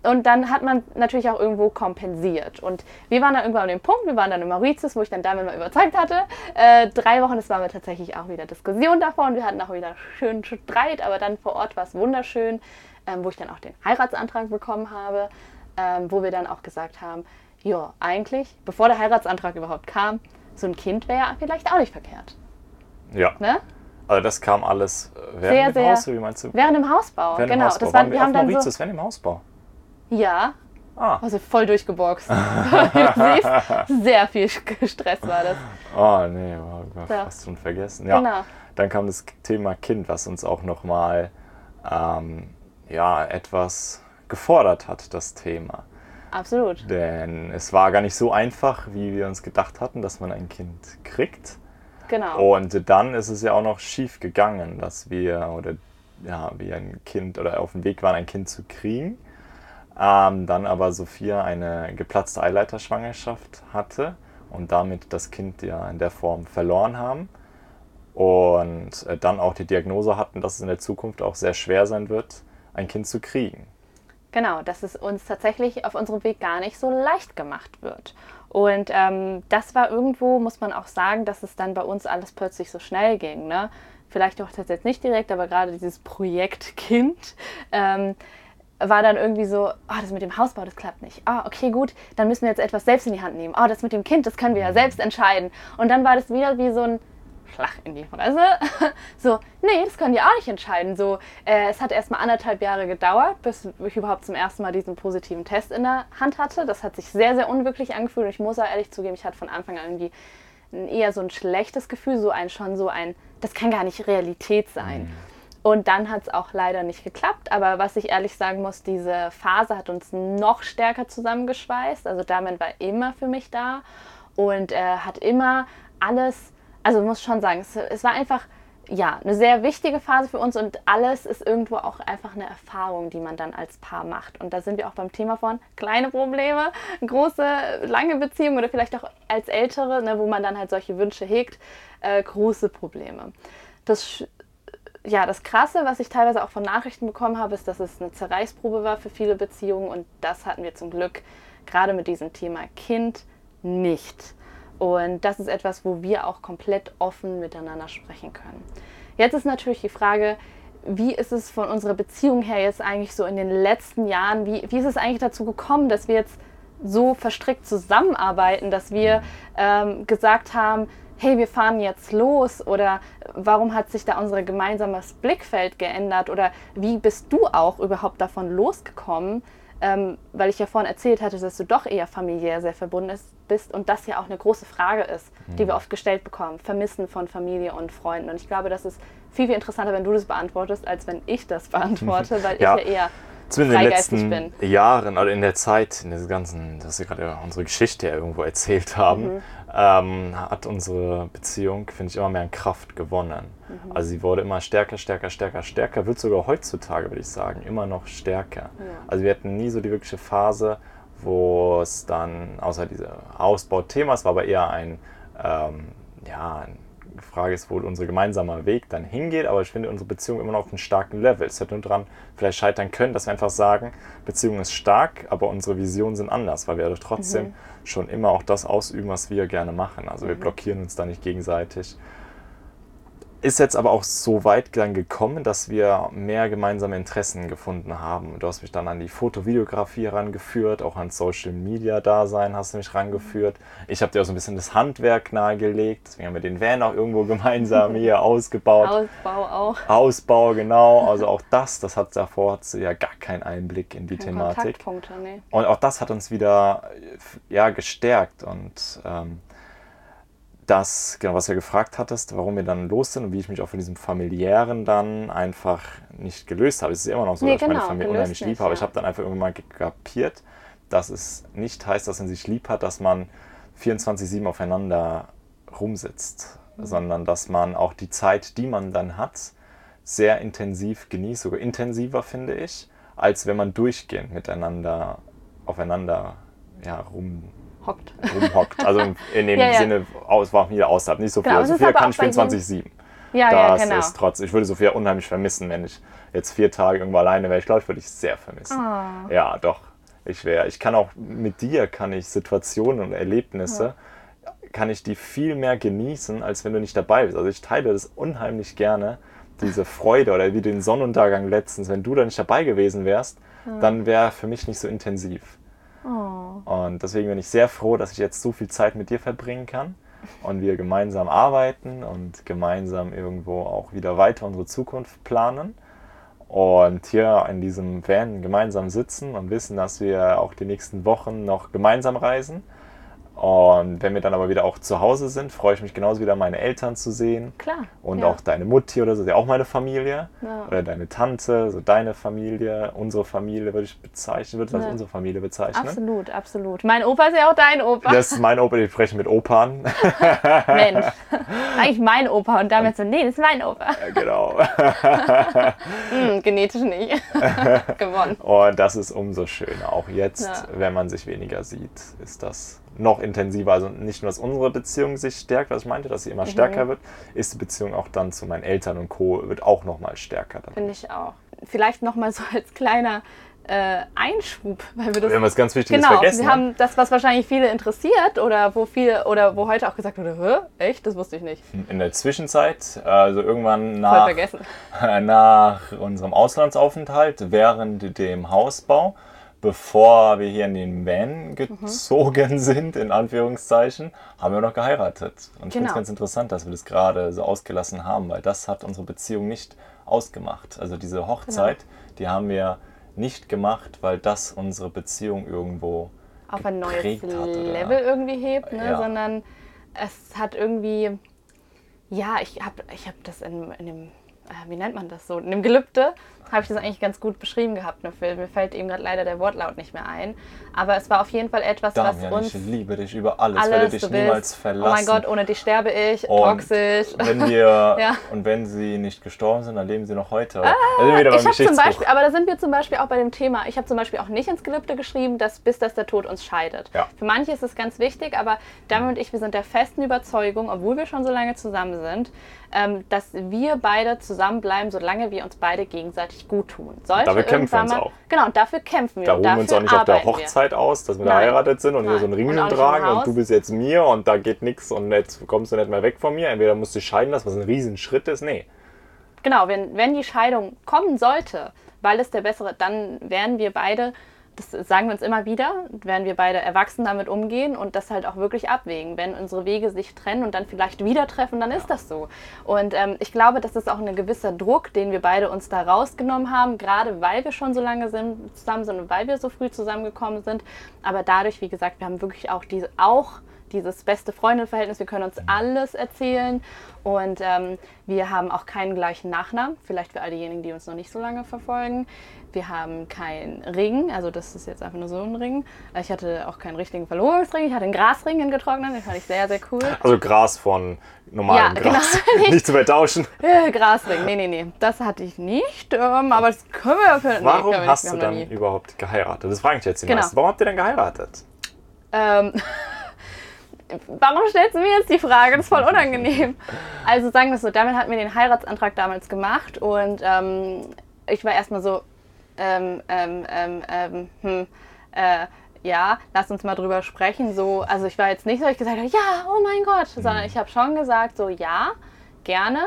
Und dann hat man natürlich auch irgendwo kompensiert. Und wir waren dann irgendwann an dem Punkt, wir waren dann in Mauritius, wo ich dann damit mal überzeugt hatte. Äh, drei Wochen, das war mir tatsächlich auch wieder Diskussion davon. Wir hatten auch wieder schön Streit, aber dann vor Ort war es wunderschön, ähm, wo ich dann auch den Heiratsantrag bekommen habe, ähm, wo wir dann auch gesagt haben, ja, eigentlich, bevor der Heiratsantrag überhaupt kam, so ein Kind wäre vielleicht auch nicht verkehrt. Ja. Ne? Also das kam alles äh, während Sehr, dem sehr- Haus, wie meinst du? Während dem Hausbau, Während genau. Hausbau. Das Waren war, wir wir haben auf dann so, Mauritius, während dem Hausbau? Ja, Ah, also voll durchgeboxt. du siehst, sehr viel Stress war das. oh nee, war, war Ja. fast schon vergessen. Ja. Genau. Dann kam das Thema Kind, was uns auch nochmal ähm, ja, etwas gefordert hat, das Thema. Absolut. Denn es war gar nicht so einfach, wie wir uns gedacht hatten, dass man ein Kind kriegt. Genau. Und dann ist es ja auch noch schief gegangen, dass wir oder ja, wir ein Kind oder auf dem Weg waren, ein Kind zu kriegen. Ähm, dann aber Sophia eine geplatzte Eileiterschwangerschaft hatte und damit das Kind ja in der Form verloren haben. Und äh, dann auch die Diagnose hatten, dass es in der Zukunft auch sehr schwer sein wird, ein Kind zu kriegen. Genau, dass es uns tatsächlich auf unserem Weg gar nicht so leicht gemacht wird. Und ähm, das war irgendwo, muss man auch sagen, dass es dann bei uns alles plötzlich so schnell ging. Ne? Vielleicht auch das jetzt nicht direkt, aber gerade dieses Projekt Kind ähm, war dann irgendwie so, oh, das mit dem Hausbau, das klappt nicht. Ah, okay, gut, dann müssen wir jetzt etwas selbst in die Hand nehmen. Oh, das mit dem Kind, das können wir ja selbst entscheiden. Und dann war das wieder wie so ein Schlag in die Fresse. So, nee, das können die auch nicht entscheiden. So, äh, es hat erstmal anderthalb Jahre gedauert, bis ich überhaupt zum ersten Mal diesen positiven Test in der Hand hatte. Das hat sich sehr, sehr unwirklich angefühlt. Und ich muss auch ehrlich zugeben, ich hatte von Anfang an irgendwie eher so ein schlechtes Gefühl, so ein schon so ein, das kann gar nicht Realität sein. Und dann hat es auch leider nicht geklappt. Aber was ich ehrlich sagen muss, diese Phase hat uns noch stärker zusammengeschweißt. Also damit war immer für mich da und äh, hat immer alles, also muss schon sagen, es, es war einfach ja eine sehr wichtige Phase für uns und alles ist irgendwo auch einfach eine Erfahrung, die man dann als Paar macht. Und da sind wir auch beim Thema von kleine Probleme, große, lange Beziehungen oder vielleicht auch als Ältere, ne, wo man dann halt solche Wünsche hegt, äh, große Probleme. Das ja, das Krasse, was ich teilweise auch von Nachrichten bekommen habe, ist, dass es eine Zerreißprobe war für viele Beziehungen und das hatten wir zum Glück gerade mit diesem Thema Kind nicht. Und das ist etwas, wo wir auch komplett offen miteinander sprechen können. Jetzt ist natürlich die Frage, wie ist es von unserer Beziehung her jetzt eigentlich so in den letzten Jahren, wie, wie ist es eigentlich dazu gekommen, dass wir jetzt so verstrickt zusammenarbeiten, dass wir ähm, gesagt haben, hey, wir fahren jetzt los oder warum hat sich da unser gemeinsames Blickfeld geändert oder wie bist du auch überhaupt davon losgekommen, ähm, weil ich ja vorhin erzählt hatte, dass du doch eher familiär sehr verbunden ist, bist und das ja auch eine große Frage ist, die wir oft gestellt bekommen, Vermissen von Familie und Freunden. Und ich glaube, das ist viel, viel interessanter, wenn du das beantwortest, als wenn ich das beantworte, weil Ja. ich ja eher Zumindest in den letzten bin. Jahren oder in der Zeit, in dieser ganzen, dass wir gerade unsere Geschichte ja irgendwo erzählt haben, Mhm. Ähm, hat unsere Beziehung, finde ich, immer mehr an Kraft gewonnen. Mhm. Also sie wurde immer stärker, stärker, stärker, stärker, wird sogar heutzutage, würde ich sagen, immer noch stärker. Also wir hatten nie so die wirkliche Phase, wo es dann, außer dieser Ausbauthema, es war aber eher ein, ähm, ja, die Frage ist, wo unser gemeinsamer Weg dann hingeht, aber ich finde unsere Beziehung immer noch auf einem starken Level. Es hätte nur daran vielleicht scheitern können, dass wir einfach sagen, Beziehung ist stark, aber unsere Visionen sind anders, weil wir doch trotzdem schon immer auch das ausüben, was wir gerne machen. Also wir blockieren uns da nicht gegenseitig. Ist jetzt aber auch so weit dann gekommen, dass wir mehr gemeinsame Interessen gefunden haben. Du hast mich dann an die Foto-Videografie herangeführt, auch an Social-Media-Dasein hast du mich rangeführt. Ich habe dir auch so ein bisschen das Handwerk nahegelegt, deswegen haben wir den Van auch irgendwo gemeinsam hier ausgebaut. Ausbau auch. Ausbau, genau. Also auch das, das hat davor hat ja gar keinen Einblick in die Keine Thematik. Nee. Und auch das hat uns wieder äh, ja, gestärkt. Und ähm, das, genau, was du gefragt hattest, warum wir dann los sind und wie ich mich auch von diesem familiären dann einfach nicht gelöst habe. Es ist immer noch so, Nee, dass ich meine genau, Familie unheimlich lieb habe. ja. Ich habe dann einfach irgendwann mal kapiert, dass es nicht heißt, dass man sich lieb hat, dass man 24-7 aufeinander rumsitzt, Mhm. sondern dass man auch die Zeit, die man dann hat, sehr intensiv genießt, sogar intensiver finde ich, als wenn man durchgehend miteinander aufeinander ja, rum, Hockt. rumhockt. Also in dem Ja, ja. Sinne aus, war wieder außerhalb. Nicht so viel. Genau, also es ist Sophia kann jedem- 24-7. Ja, ja, Das genau. ist trotz. Ich würde Sophia unheimlich vermissen, wenn ich jetzt vier Tage irgendwo alleine wäre. Ich glaube, ich würde dich sehr vermissen. Ah. Ja, doch. Ich wäre. Ich kann auch mit dir kann ich Situationen und Erlebnisse kann ich die viel mehr genießen, als wenn du nicht dabei bist. Also ich teile das unheimlich gerne, diese Freude oder wie den Sonnenuntergang letztens. Wenn du da nicht dabei gewesen wärst, dann wäre für mich nicht so intensiv. Oh. Und deswegen bin ich sehr froh, dass ich jetzt so viel Zeit mit dir verbringen kann und wir gemeinsam arbeiten und gemeinsam irgendwo auch wieder weiter unsere Zukunft planen. Und hier in diesem Van gemeinsam sitzen und wissen, dass wir auch die nächsten Wochen noch gemeinsam reisen. Und wenn wir dann aber wieder auch zu Hause sind, freue ich mich genauso wieder meine Eltern zu sehen. Klar. Und ja. auch deine Mutti oder so, ist ja auch meine Familie. Ja. Oder deine Tante, so deine Familie, unsere Familie würde ich bezeichnen, würde ich als Ja. unsere Familie bezeichnen. Absolut, absolut. Mein Opa ist ja auch dein Opa. Das ist mein Opa, ich spreche mit Opern. Mensch. Eigentlich mein Opa und damit so, nee, das ist mein Opa. Genau. Hm, genetisch nicht. Gewonnen. Und das ist umso schöner. Auch jetzt, wenn man sich weniger sieht, ist das noch intensiver. Also nicht nur, dass unsere Beziehung sich stärkt, was ich meinte, dass sie Mhm. immer stärker wird, ist die Beziehung auch dann zu meinen Eltern und Co. wird auch noch mal stärker. Dann. Finde ich auch. Vielleicht nochmal so als kleiner äh, Einschub, weil wir das Wir haben was ganz Wichtiges Genau, vergessen. wir ne? haben das, was wahrscheinlich viele interessiert oder wo viele oder wo heute auch gesagt wurde, Hä? echt, das wusste ich nicht. In der Zwischenzeit, also irgendwann nach, vergessen. nach unserem Auslandsaufenthalt, während dem Hausbau, bevor wir hier in den Van gezogen sind, in Anführungszeichen, haben wir noch geheiratet. Und ich finde es Genau. ganz interessant, dass wir das gerade so ausgelassen haben, weil das hat unsere Beziehung nicht ausgemacht. Also diese Hochzeit, Genau. die haben wir nicht gemacht, weil das unsere Beziehung irgendwo auf ein neues? Level irgendwie hebt, ne? Ja. sondern es hat irgendwie, ja, ich habe ich hab das in, in dem, äh, wie nennt man das so, in dem Gelübde habe ich das eigentlich ganz gut beschrieben gehabt. Phil. Mir fällt eben gerade leider der Wortlaut nicht mehr ein. Aber es war auf jeden Fall etwas, Damian, was uns ich liebe dich über alles, alles, werde dich niemals verlassen. oh mein Gott, ohne dich sterbe ich, Und toxisch. Wenn wir Ja. und wenn sie nicht gestorben sind, dann leben sie noch heute. wieder beim Ich habe zum. Beispiel, aber da sind wir zum Beispiel auch bei dem Thema, ich habe zum Beispiel auch nicht ins Gelübde geschrieben, dass bis dass der Tod uns scheidet. Ja. Für manche ist es ganz wichtig, aber Dami und ich, wir sind der festen Überzeugung, obwohl wir schon so lange zusammen sind, ähm, dass wir beide zusammenbleiben, solange wir uns beide gegenseitig gut tun. Sollte Dafür kämpfen wir uns mal, auch. Genau, und dafür kämpfen wir. Da ruhen wir uns auch nicht auf der arbeiten wir. Hochzeit aus, dass wir Nein. geheiratet sind und wir so einen Nein. Ring tragen und du bist jetzt mir und da geht nichts und jetzt kommst du nicht mehr weg von mir. Entweder musst du scheiden lassen, was ein Riesenschritt ist. Nee. Genau, wenn, wenn die Scheidung kommen sollte, weil es der bessere, dann werden wir beide, das sagen wir uns immer wieder, werden wir beide erwachsen damit umgehen und das halt auch wirklich abwägen. Wenn unsere Wege sich trennen und dann vielleicht wieder treffen, dann ist das so. Und ähm, ich glaube, das ist auch ein gewisser Druck, den wir beide uns da rausgenommen haben, gerade weil wir schon so lange sind, zusammen sind und weil wir so früh zusammengekommen sind. Aber dadurch, wie gesagt, wir haben wirklich auch diese, auch dieses beste Freundenverhältnis. Wir können uns alles erzählen und ähm, wir haben auch keinen gleichen Nachnamen. Vielleicht für all diejenigen, die uns noch nicht so lange verfolgen. Wir haben keinen Ring, also das ist jetzt einfach nur so ein Ring. Ich hatte auch keinen richtigen Verlobungsring. Ich hatte einen Grasring, einen getrockneten. Den fand ich sehr, sehr cool. Also Gras von normalem Ja, genau. Gras. nicht zu vertauschen. Grasring, nee, nee, nee. Das hatte ich nicht. Ähm, aber das können wir ja für. nee, Warum hast nicht. du dann überhaupt geheiratet? Das frage ich jetzt die Genau. meisten. Warum habt ihr denn geheiratet? Ähm, warum stellst du mir jetzt die Frage? Das ist voll unangenehm. Also sagen wir es so, damit hatten wir den Heiratsantrag damals gemacht und ähm, ich war erstmal so, ähm, ähm, ähm, ähm, hm, äh, ja, lass uns mal drüber sprechen. So, also ich war jetzt nicht so, ich gesagt habe, ja, oh mein Gott, sondern ich habe schon gesagt, so ja, gerne,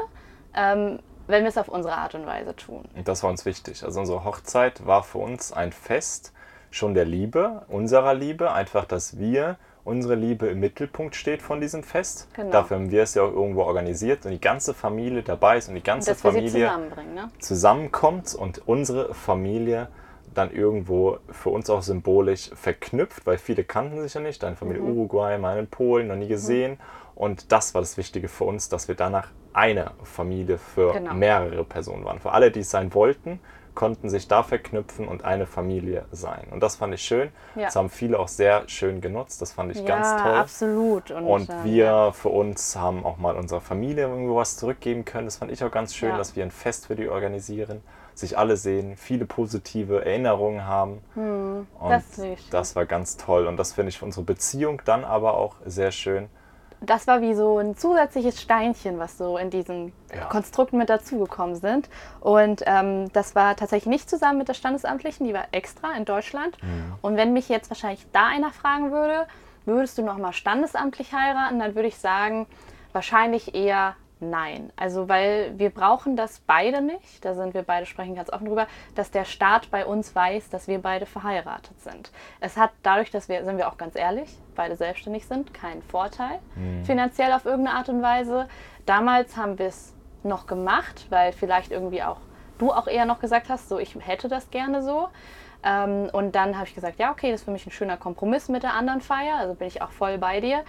ähm, wenn wir es auf unsere Art und Weise tun. Und das war uns wichtig. Also unsere Hochzeit war für uns ein Fest schon der Liebe, unserer Liebe. Einfach, dass wir, unsere Liebe im Mittelpunkt steht von diesem Fest. Genau. Dafür haben wir es ja auch irgendwo organisiert und die ganze Familie dabei ist und die ganze sie Familie ne? zusammenkommt und unsere Familie dann irgendwo für uns auch symbolisch verknüpft, weil viele kannten sich ja nicht. Deine Familie Mhm. Uruguay, meine in Polen, noch nie gesehen. Und das war das Wichtige für uns, dass wir danach eine Familie für Genau. mehrere Personen waren. Für alle, die es sein wollten, konnten sich da verknüpfen und eine Familie sein. Und das fand ich schön. Ja. Das haben viele auch sehr schön genutzt. Das fand ich ja, ganz toll. absolut. Und, Und ähm, wir ja. für uns haben auch mal unserer Familie irgendwo was zurückgeben können. Das fand ich auch ganz schön, dass wir ein Fest für die organisieren, sich alle sehen, viele positive Erinnerungen haben. und Hm, das wirklich schön. das war ganz toll. Und das finde ich für unsere Beziehung dann aber auch sehr schön. Das war wie so ein zusätzliches Steinchen, was so in diesem Ja. Konstrukt mit dazugekommen sind. Und ähm, das war tatsächlich nicht zusammen mit der Standesamtlichen, die war extra in Deutschland. Und wenn mich jetzt wahrscheinlich da einer fragen würde, würdest du nochmal standesamtlich heiraten, dann würde ich sagen, wahrscheinlich eher nein. Also weil wir brauchen das beide nicht, da sind wir beide sprechen ganz offen drüber, dass der Staat bei uns weiß, dass wir beide verheiratet sind. Es hat dadurch, dass wir, sind wir auch ganz ehrlich, beide selbstständig sind, keinen Vorteil finanziell auf irgendeine Art und Weise. Damals haben wir es noch gemacht, weil vielleicht irgendwie auch du auch eher noch gesagt hast, so ich hätte das gerne so. Ähm, und dann habe ich gesagt, ja, okay, das ist für mich ein schöner Kompromiss mit der anderen Feier, also bin ich auch voll bei dir.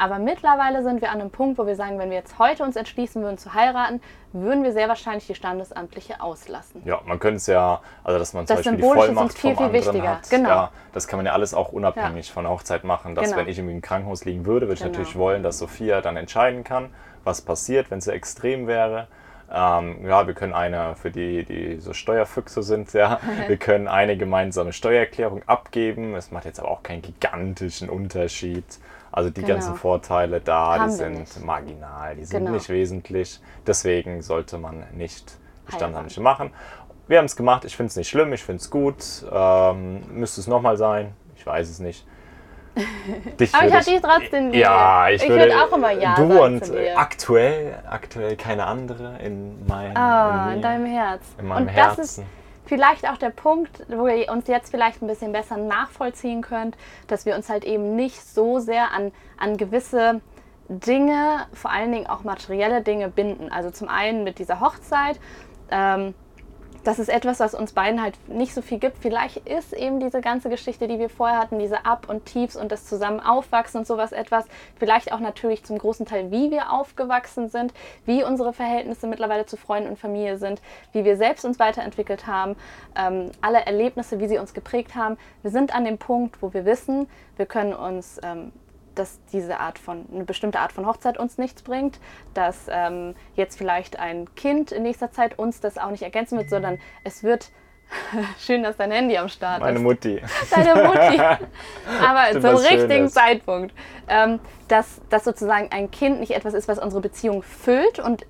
Aber mittlerweile sind wir an einem Punkt, wo wir sagen, wenn wir jetzt heute uns entschließen würden zu heiraten, würden wir sehr wahrscheinlich die Standesamtliche auslassen. Ja, man könnte es ja, also dass man zum Das Beispiel die Symbolische Vollmacht viel, vom viel anderen wichtiger. hat. Genau. Ja, das kann man ja alles auch unabhängig von der Hochzeit machen. Dass Genau. wenn ich irgendwie im Krankenhaus liegen würde, würde ich Genau. natürlich wollen, dass Sophia dann entscheiden kann, was passiert, wenn es sehr extrem wäre. Ähm, ja, wir können eine, für die, die so Steuerfüchse sind, ja, wir können eine gemeinsame Steuererklärung abgeben. Es macht jetzt aber auch keinen gigantischen Unterschied. Also die Genau. ganzen Vorteile da, Haben die sind marginal, die sind Genau. nicht wesentlich. Deswegen sollte man nicht. Standesamtliche machen. Wir haben es gemacht, ich finde es nicht schlimm, ich finde es gut. Ähm, müsste es nochmal sein? Ich weiß es nicht. Dich Aber ich hatte trotzdem die- Ja, ich, ich würde würde auch immer Ja Du sagen und zu dir. aktuell, aktuell keine andere in meinem Ah, in in mir, deinem Herz. in meinem und das Herzen. ist vielleicht auch der Punkt, wo ihr uns jetzt vielleicht ein bisschen besser nachvollziehen könnt, dass wir uns halt eben nicht so sehr an, an gewisse Dinge, vor allen Dingen auch materielle Dinge binden. Also zum einen mit dieser Hochzeit. Ähm, das ist etwas, was uns beiden halt nicht so viel gibt. Vielleicht ist eben diese ganze Geschichte, die wir vorher hatten, diese Up und Tiefs und das zusammen aufwachsen und sowas etwas. Vielleicht auch natürlich zum großen Teil, wie wir aufgewachsen sind, wie unsere Verhältnisse mittlerweile zu Freunden und Familie sind, wie wir selbst uns weiterentwickelt haben, ähm, alle Erlebnisse, wie sie uns geprägt haben. Wir sind an dem Punkt, wo wir wissen, wir können uns ähm, dass diese Art von, eine bestimmte Art von Hochzeit uns nichts bringt, dass ähm, jetzt vielleicht ein Kind in nächster Zeit uns das auch nicht ergänzen wird, sondern es wird, schön, dass dein Handy am Start Meine ist, Mutti. deine Mutti, aber zum richtigen Schönes. Zeitpunkt, ähm, dass, dass sozusagen ein Kind nicht etwas ist, was unsere Beziehung füllt und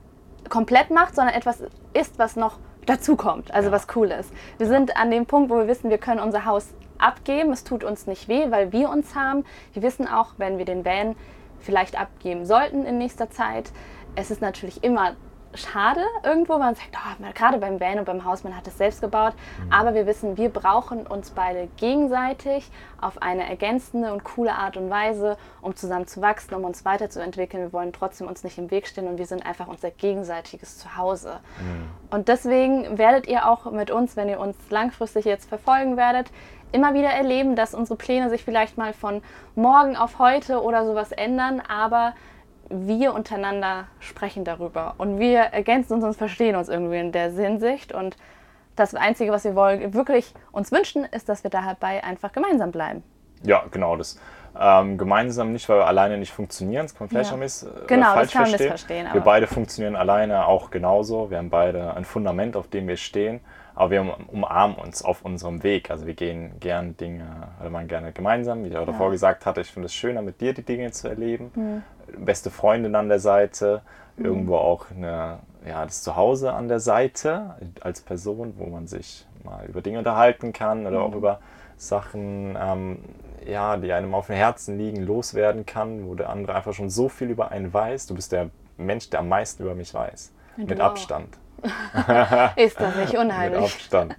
komplett macht, sondern etwas ist, was noch dazukommt, also Ja. was cool ist. Wir sind an dem Punkt, wo wir wissen, wir können unser Haus abgeben. Es tut uns nicht weh, weil wir uns haben. Wir wissen auch, wenn wir den Van vielleicht abgeben sollten in nächster Zeit, es ist natürlich immer schade irgendwo, man sagt, oh, gerade beim Van und beim Haus, man hat es selbst gebaut, aber wir wissen, wir brauchen uns beide gegenseitig auf eine ergänzende und coole Art und Weise, um zusammen zu wachsen, um uns weiterzuentwickeln. Wir wollen trotzdem uns nicht im Weg stehen und wir sind einfach unser gegenseitiges Zuhause. Und deswegen werdet ihr auch mit uns, wenn ihr uns langfristig jetzt verfolgen werdet, immer wieder erleben, dass unsere Pläne sich vielleicht mal von morgen auf heute oder sowas ändern, aber wir untereinander sprechen darüber und wir ergänzen uns und verstehen uns irgendwie in der Hinsicht und das Einzige, was wir wollen, wirklich uns wünschen, ist, dass wir dabei einfach gemeinsam bleiben. Ja, genau. Das ähm, gemeinsam nicht, weil wir alleine nicht funktionieren. Das kann man vielleicht Ja. auch miss, äh, Genau, das falsch kann man verstehen. Wir beide funktionieren alleine auch genauso. Wir haben beide ein Fundament, auf dem wir stehen. Aber wir um- umarmen uns auf unserem Weg. Also wir gehen gern Dinge, oder man gerne gemeinsam, wie ich auch davor gesagt hatte. Ich finde es schöner, mit dir die Dinge zu erleben. Mhm. Beste Freundin an der Seite. Irgendwo auch eine, ja, das Zuhause an der Seite als Person, wo man sich mal über Dinge unterhalten kann oder Mhm. auch über Sachen, ähm, ja, die einem auf dem Herzen liegen, loswerden kann, wo der andere einfach schon so viel über einen weiß. Du bist der Mensch, der am meisten über mich weiß. du Mit. Abstand. Ist das nicht Mit unheimlich? Abstand.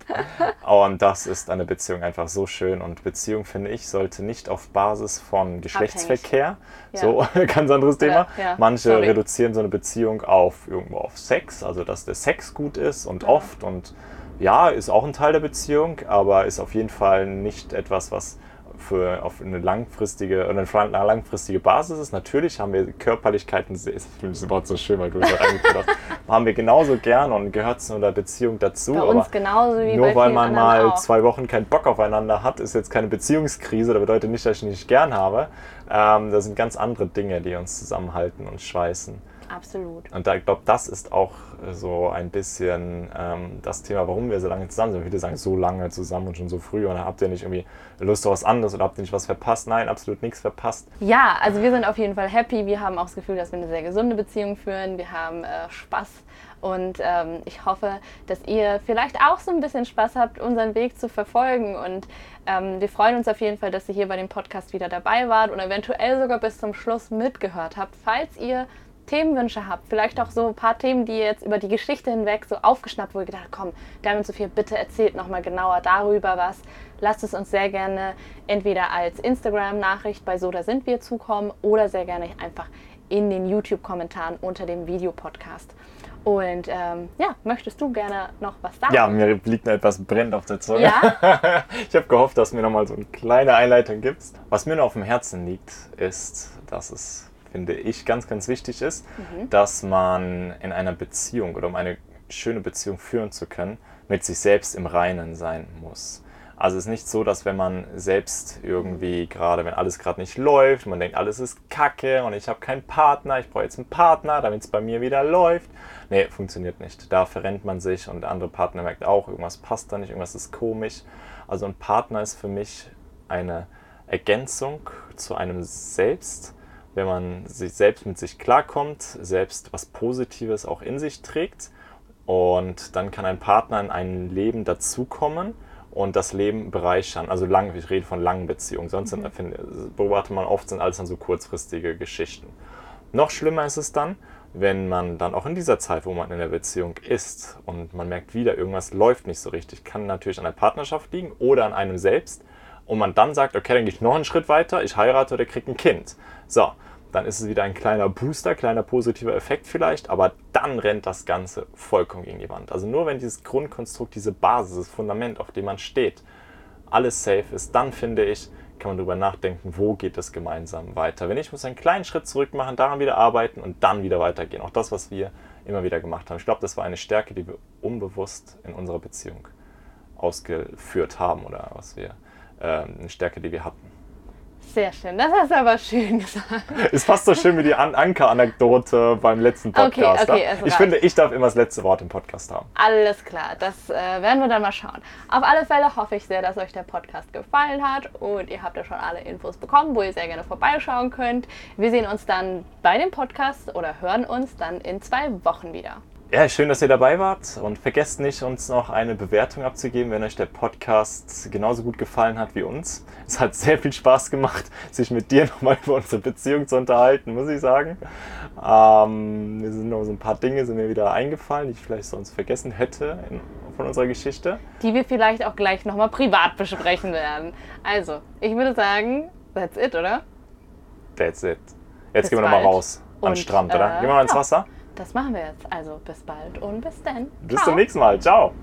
Und das ist eine Beziehung einfach so schön. Und Beziehung, finde ich, sollte nicht auf Basis von Geschlechtsverkehr, Ja. so ganz anderes Thema. Ja, ja, Manche sorry. reduzieren so eine Beziehung auf irgendwo auf Sex, also dass der Sex gut ist und oft und ja, ist auch ein Teil der Beziehung, aber ist auf jeden Fall nicht etwas, was für, auf eine langfristige eine langfristige Basis ist. Natürlich haben wir Körperlichkeiten, ich finde das Wort so schön, weil du das eingeführt hast, haben wir genauso gern und gehört zu einer Beziehung dazu. Bei uns genauso wie nur bei weil man mal auch. zwei Wochen keinen Bock aufeinander hat, ist jetzt keine Beziehungskrise. Das bedeutet nicht, dass ich ihn nicht gern habe. Ähm, das sind ganz andere Dinge, die uns zusammenhalten und schweißen. Absolut. Und da, ich glaube, das ist auch äh, so ein bisschen ähm, das Thema, warum wir so lange zusammen sind. Viele sagen, so lange zusammen und schon so früh. Und dann habt ihr nicht irgendwie Lust auf was anderes oder habt ihr nicht was verpasst? Nein, absolut nichts verpasst. Ja, also wir sind auf jeden Fall happy. Wir haben auch das Gefühl, dass wir eine sehr gesunde Beziehung führen. Wir haben äh, Spaß und ähm, ich hoffe, dass ihr vielleicht auch so ein bisschen Spaß habt, unseren Weg zu verfolgen. Und ähm, wir freuen uns auf jeden Fall, dass ihr hier bei dem Podcast wieder dabei wart und eventuell sogar bis zum Schluss mitgehört habt. Falls ihr Themenwünsche habt, vielleicht auch so ein paar Themen, die ihr jetzt über die Geschichte hinweg so aufgeschnappt, wo ihr gedacht habt, komm, Damian Sophia, bitte erzählt nochmal genauer darüber was. Lasst es uns sehr gerne entweder als Instagram-Nachricht bei So, da sind wir zukommen oder sehr gerne einfach in den YouTube-Kommentaren unter dem Videopodcast. Und ähm, ja, möchtest du gerne noch was sagen? Ja, mir liegt noch etwas brennt auf der Zunge. Ja? ich habe gehofft, dass du mir nochmal so eine kleine Einleitung gibst. Was mir noch auf dem Herzen liegt, ist, dass es, finde ich, ganz, ganz wichtig ist, dass man in einer Beziehung oder um eine schöne Beziehung führen zu können, mit sich selbst im Reinen sein muss. Also es ist nicht so, dass wenn man selbst irgendwie gerade, wenn alles gerade nicht läuft, man denkt, alles ist kacke und ich habe keinen Partner, ich brauche jetzt einen Partner, damit es bei mir wieder läuft. Nee, funktioniert nicht. Da verrennt man sich und der andere Partner merkt auch, irgendwas passt da nicht, irgendwas ist komisch. Also ein Partner ist für mich eine Ergänzung zu einem selbst, wenn man sich selbst mit sich klarkommt, selbst was Positives auch in sich trägt. Und dann kann ein Partner in ein Leben dazukommen und das Leben bereichern. Also lang, ich rede von langen Beziehungen. Sonst sind, finde, beobachtet man oft, sind alles dann so kurzfristige Geschichten. Noch schlimmer ist es dann, wenn man dann auch in dieser Zeit, wo man in der Beziehung ist und man merkt wieder, irgendwas läuft nicht so richtig, kann natürlich an der Partnerschaft liegen oder an einem selbst. Und man dann sagt, okay, dann gehe ich noch einen Schritt weiter, ich heirate oder kriege ein Kind. So, dann ist es wieder ein kleiner Booster, kleiner positiver Effekt vielleicht, aber dann rennt das Ganze vollkommen gegen die Wand. Also nur wenn dieses Grundkonstrukt, diese Basis, das Fundament, auf dem man steht, alles safe ist, dann finde ich, kann man darüber nachdenken, wo geht es gemeinsam weiter. Wenn nicht, muss ich einen kleinen Schritt zurück machen, daran wieder arbeiten und dann wieder weitergehen. Auch das, was wir immer wieder gemacht haben. Ich glaube, das war eine Stärke, die wir unbewusst in unserer Beziehung ausgeführt haben oder was wir, eine Stärke, die wir hatten. Sehr schön, das hast du aber schön gesagt. Ist fast so schön wie die An Anker-Anekdote beim letzten Podcast. okay, ja? es ich reicht. finde, ich darf immer das letzte Wort im Podcast haben. Alles klar, das äh, werden wir dann mal schauen. Auf alle Fälle hoffe ich sehr, dass euch der Podcast gefallen hat und ihr habt ja schon alle Infos bekommen, wo ihr sehr gerne vorbeischauen könnt. Wir sehen uns dann bei dem Podcast oder hören uns dann in zwei Wochen wieder. Ja, schön, dass ihr dabei wart und vergesst nicht, uns noch eine Bewertung abzugeben, wenn euch der Podcast genauso gut gefallen hat wie uns. Es hat sehr viel Spaß gemacht, sich mit dir nochmal über unsere Beziehung zu unterhalten, muss ich sagen. Ähm, mir sind noch so ein paar Dinge sind mir wieder eingefallen, die ich vielleicht sonst vergessen hätte in, von unserer Geschichte. Die wir vielleicht auch gleich nochmal privat besprechen werden. Also, ich würde sagen, that's it, oder? That's it. Jetzt Bis gehen wir nochmal raus an den Und, Strand, oder? äh, Gehen wir mal ins ja. Das machen wir jetzt. Also, bis bald und bis dann. Bis Ciao. zum nächsten Mal. Ciao.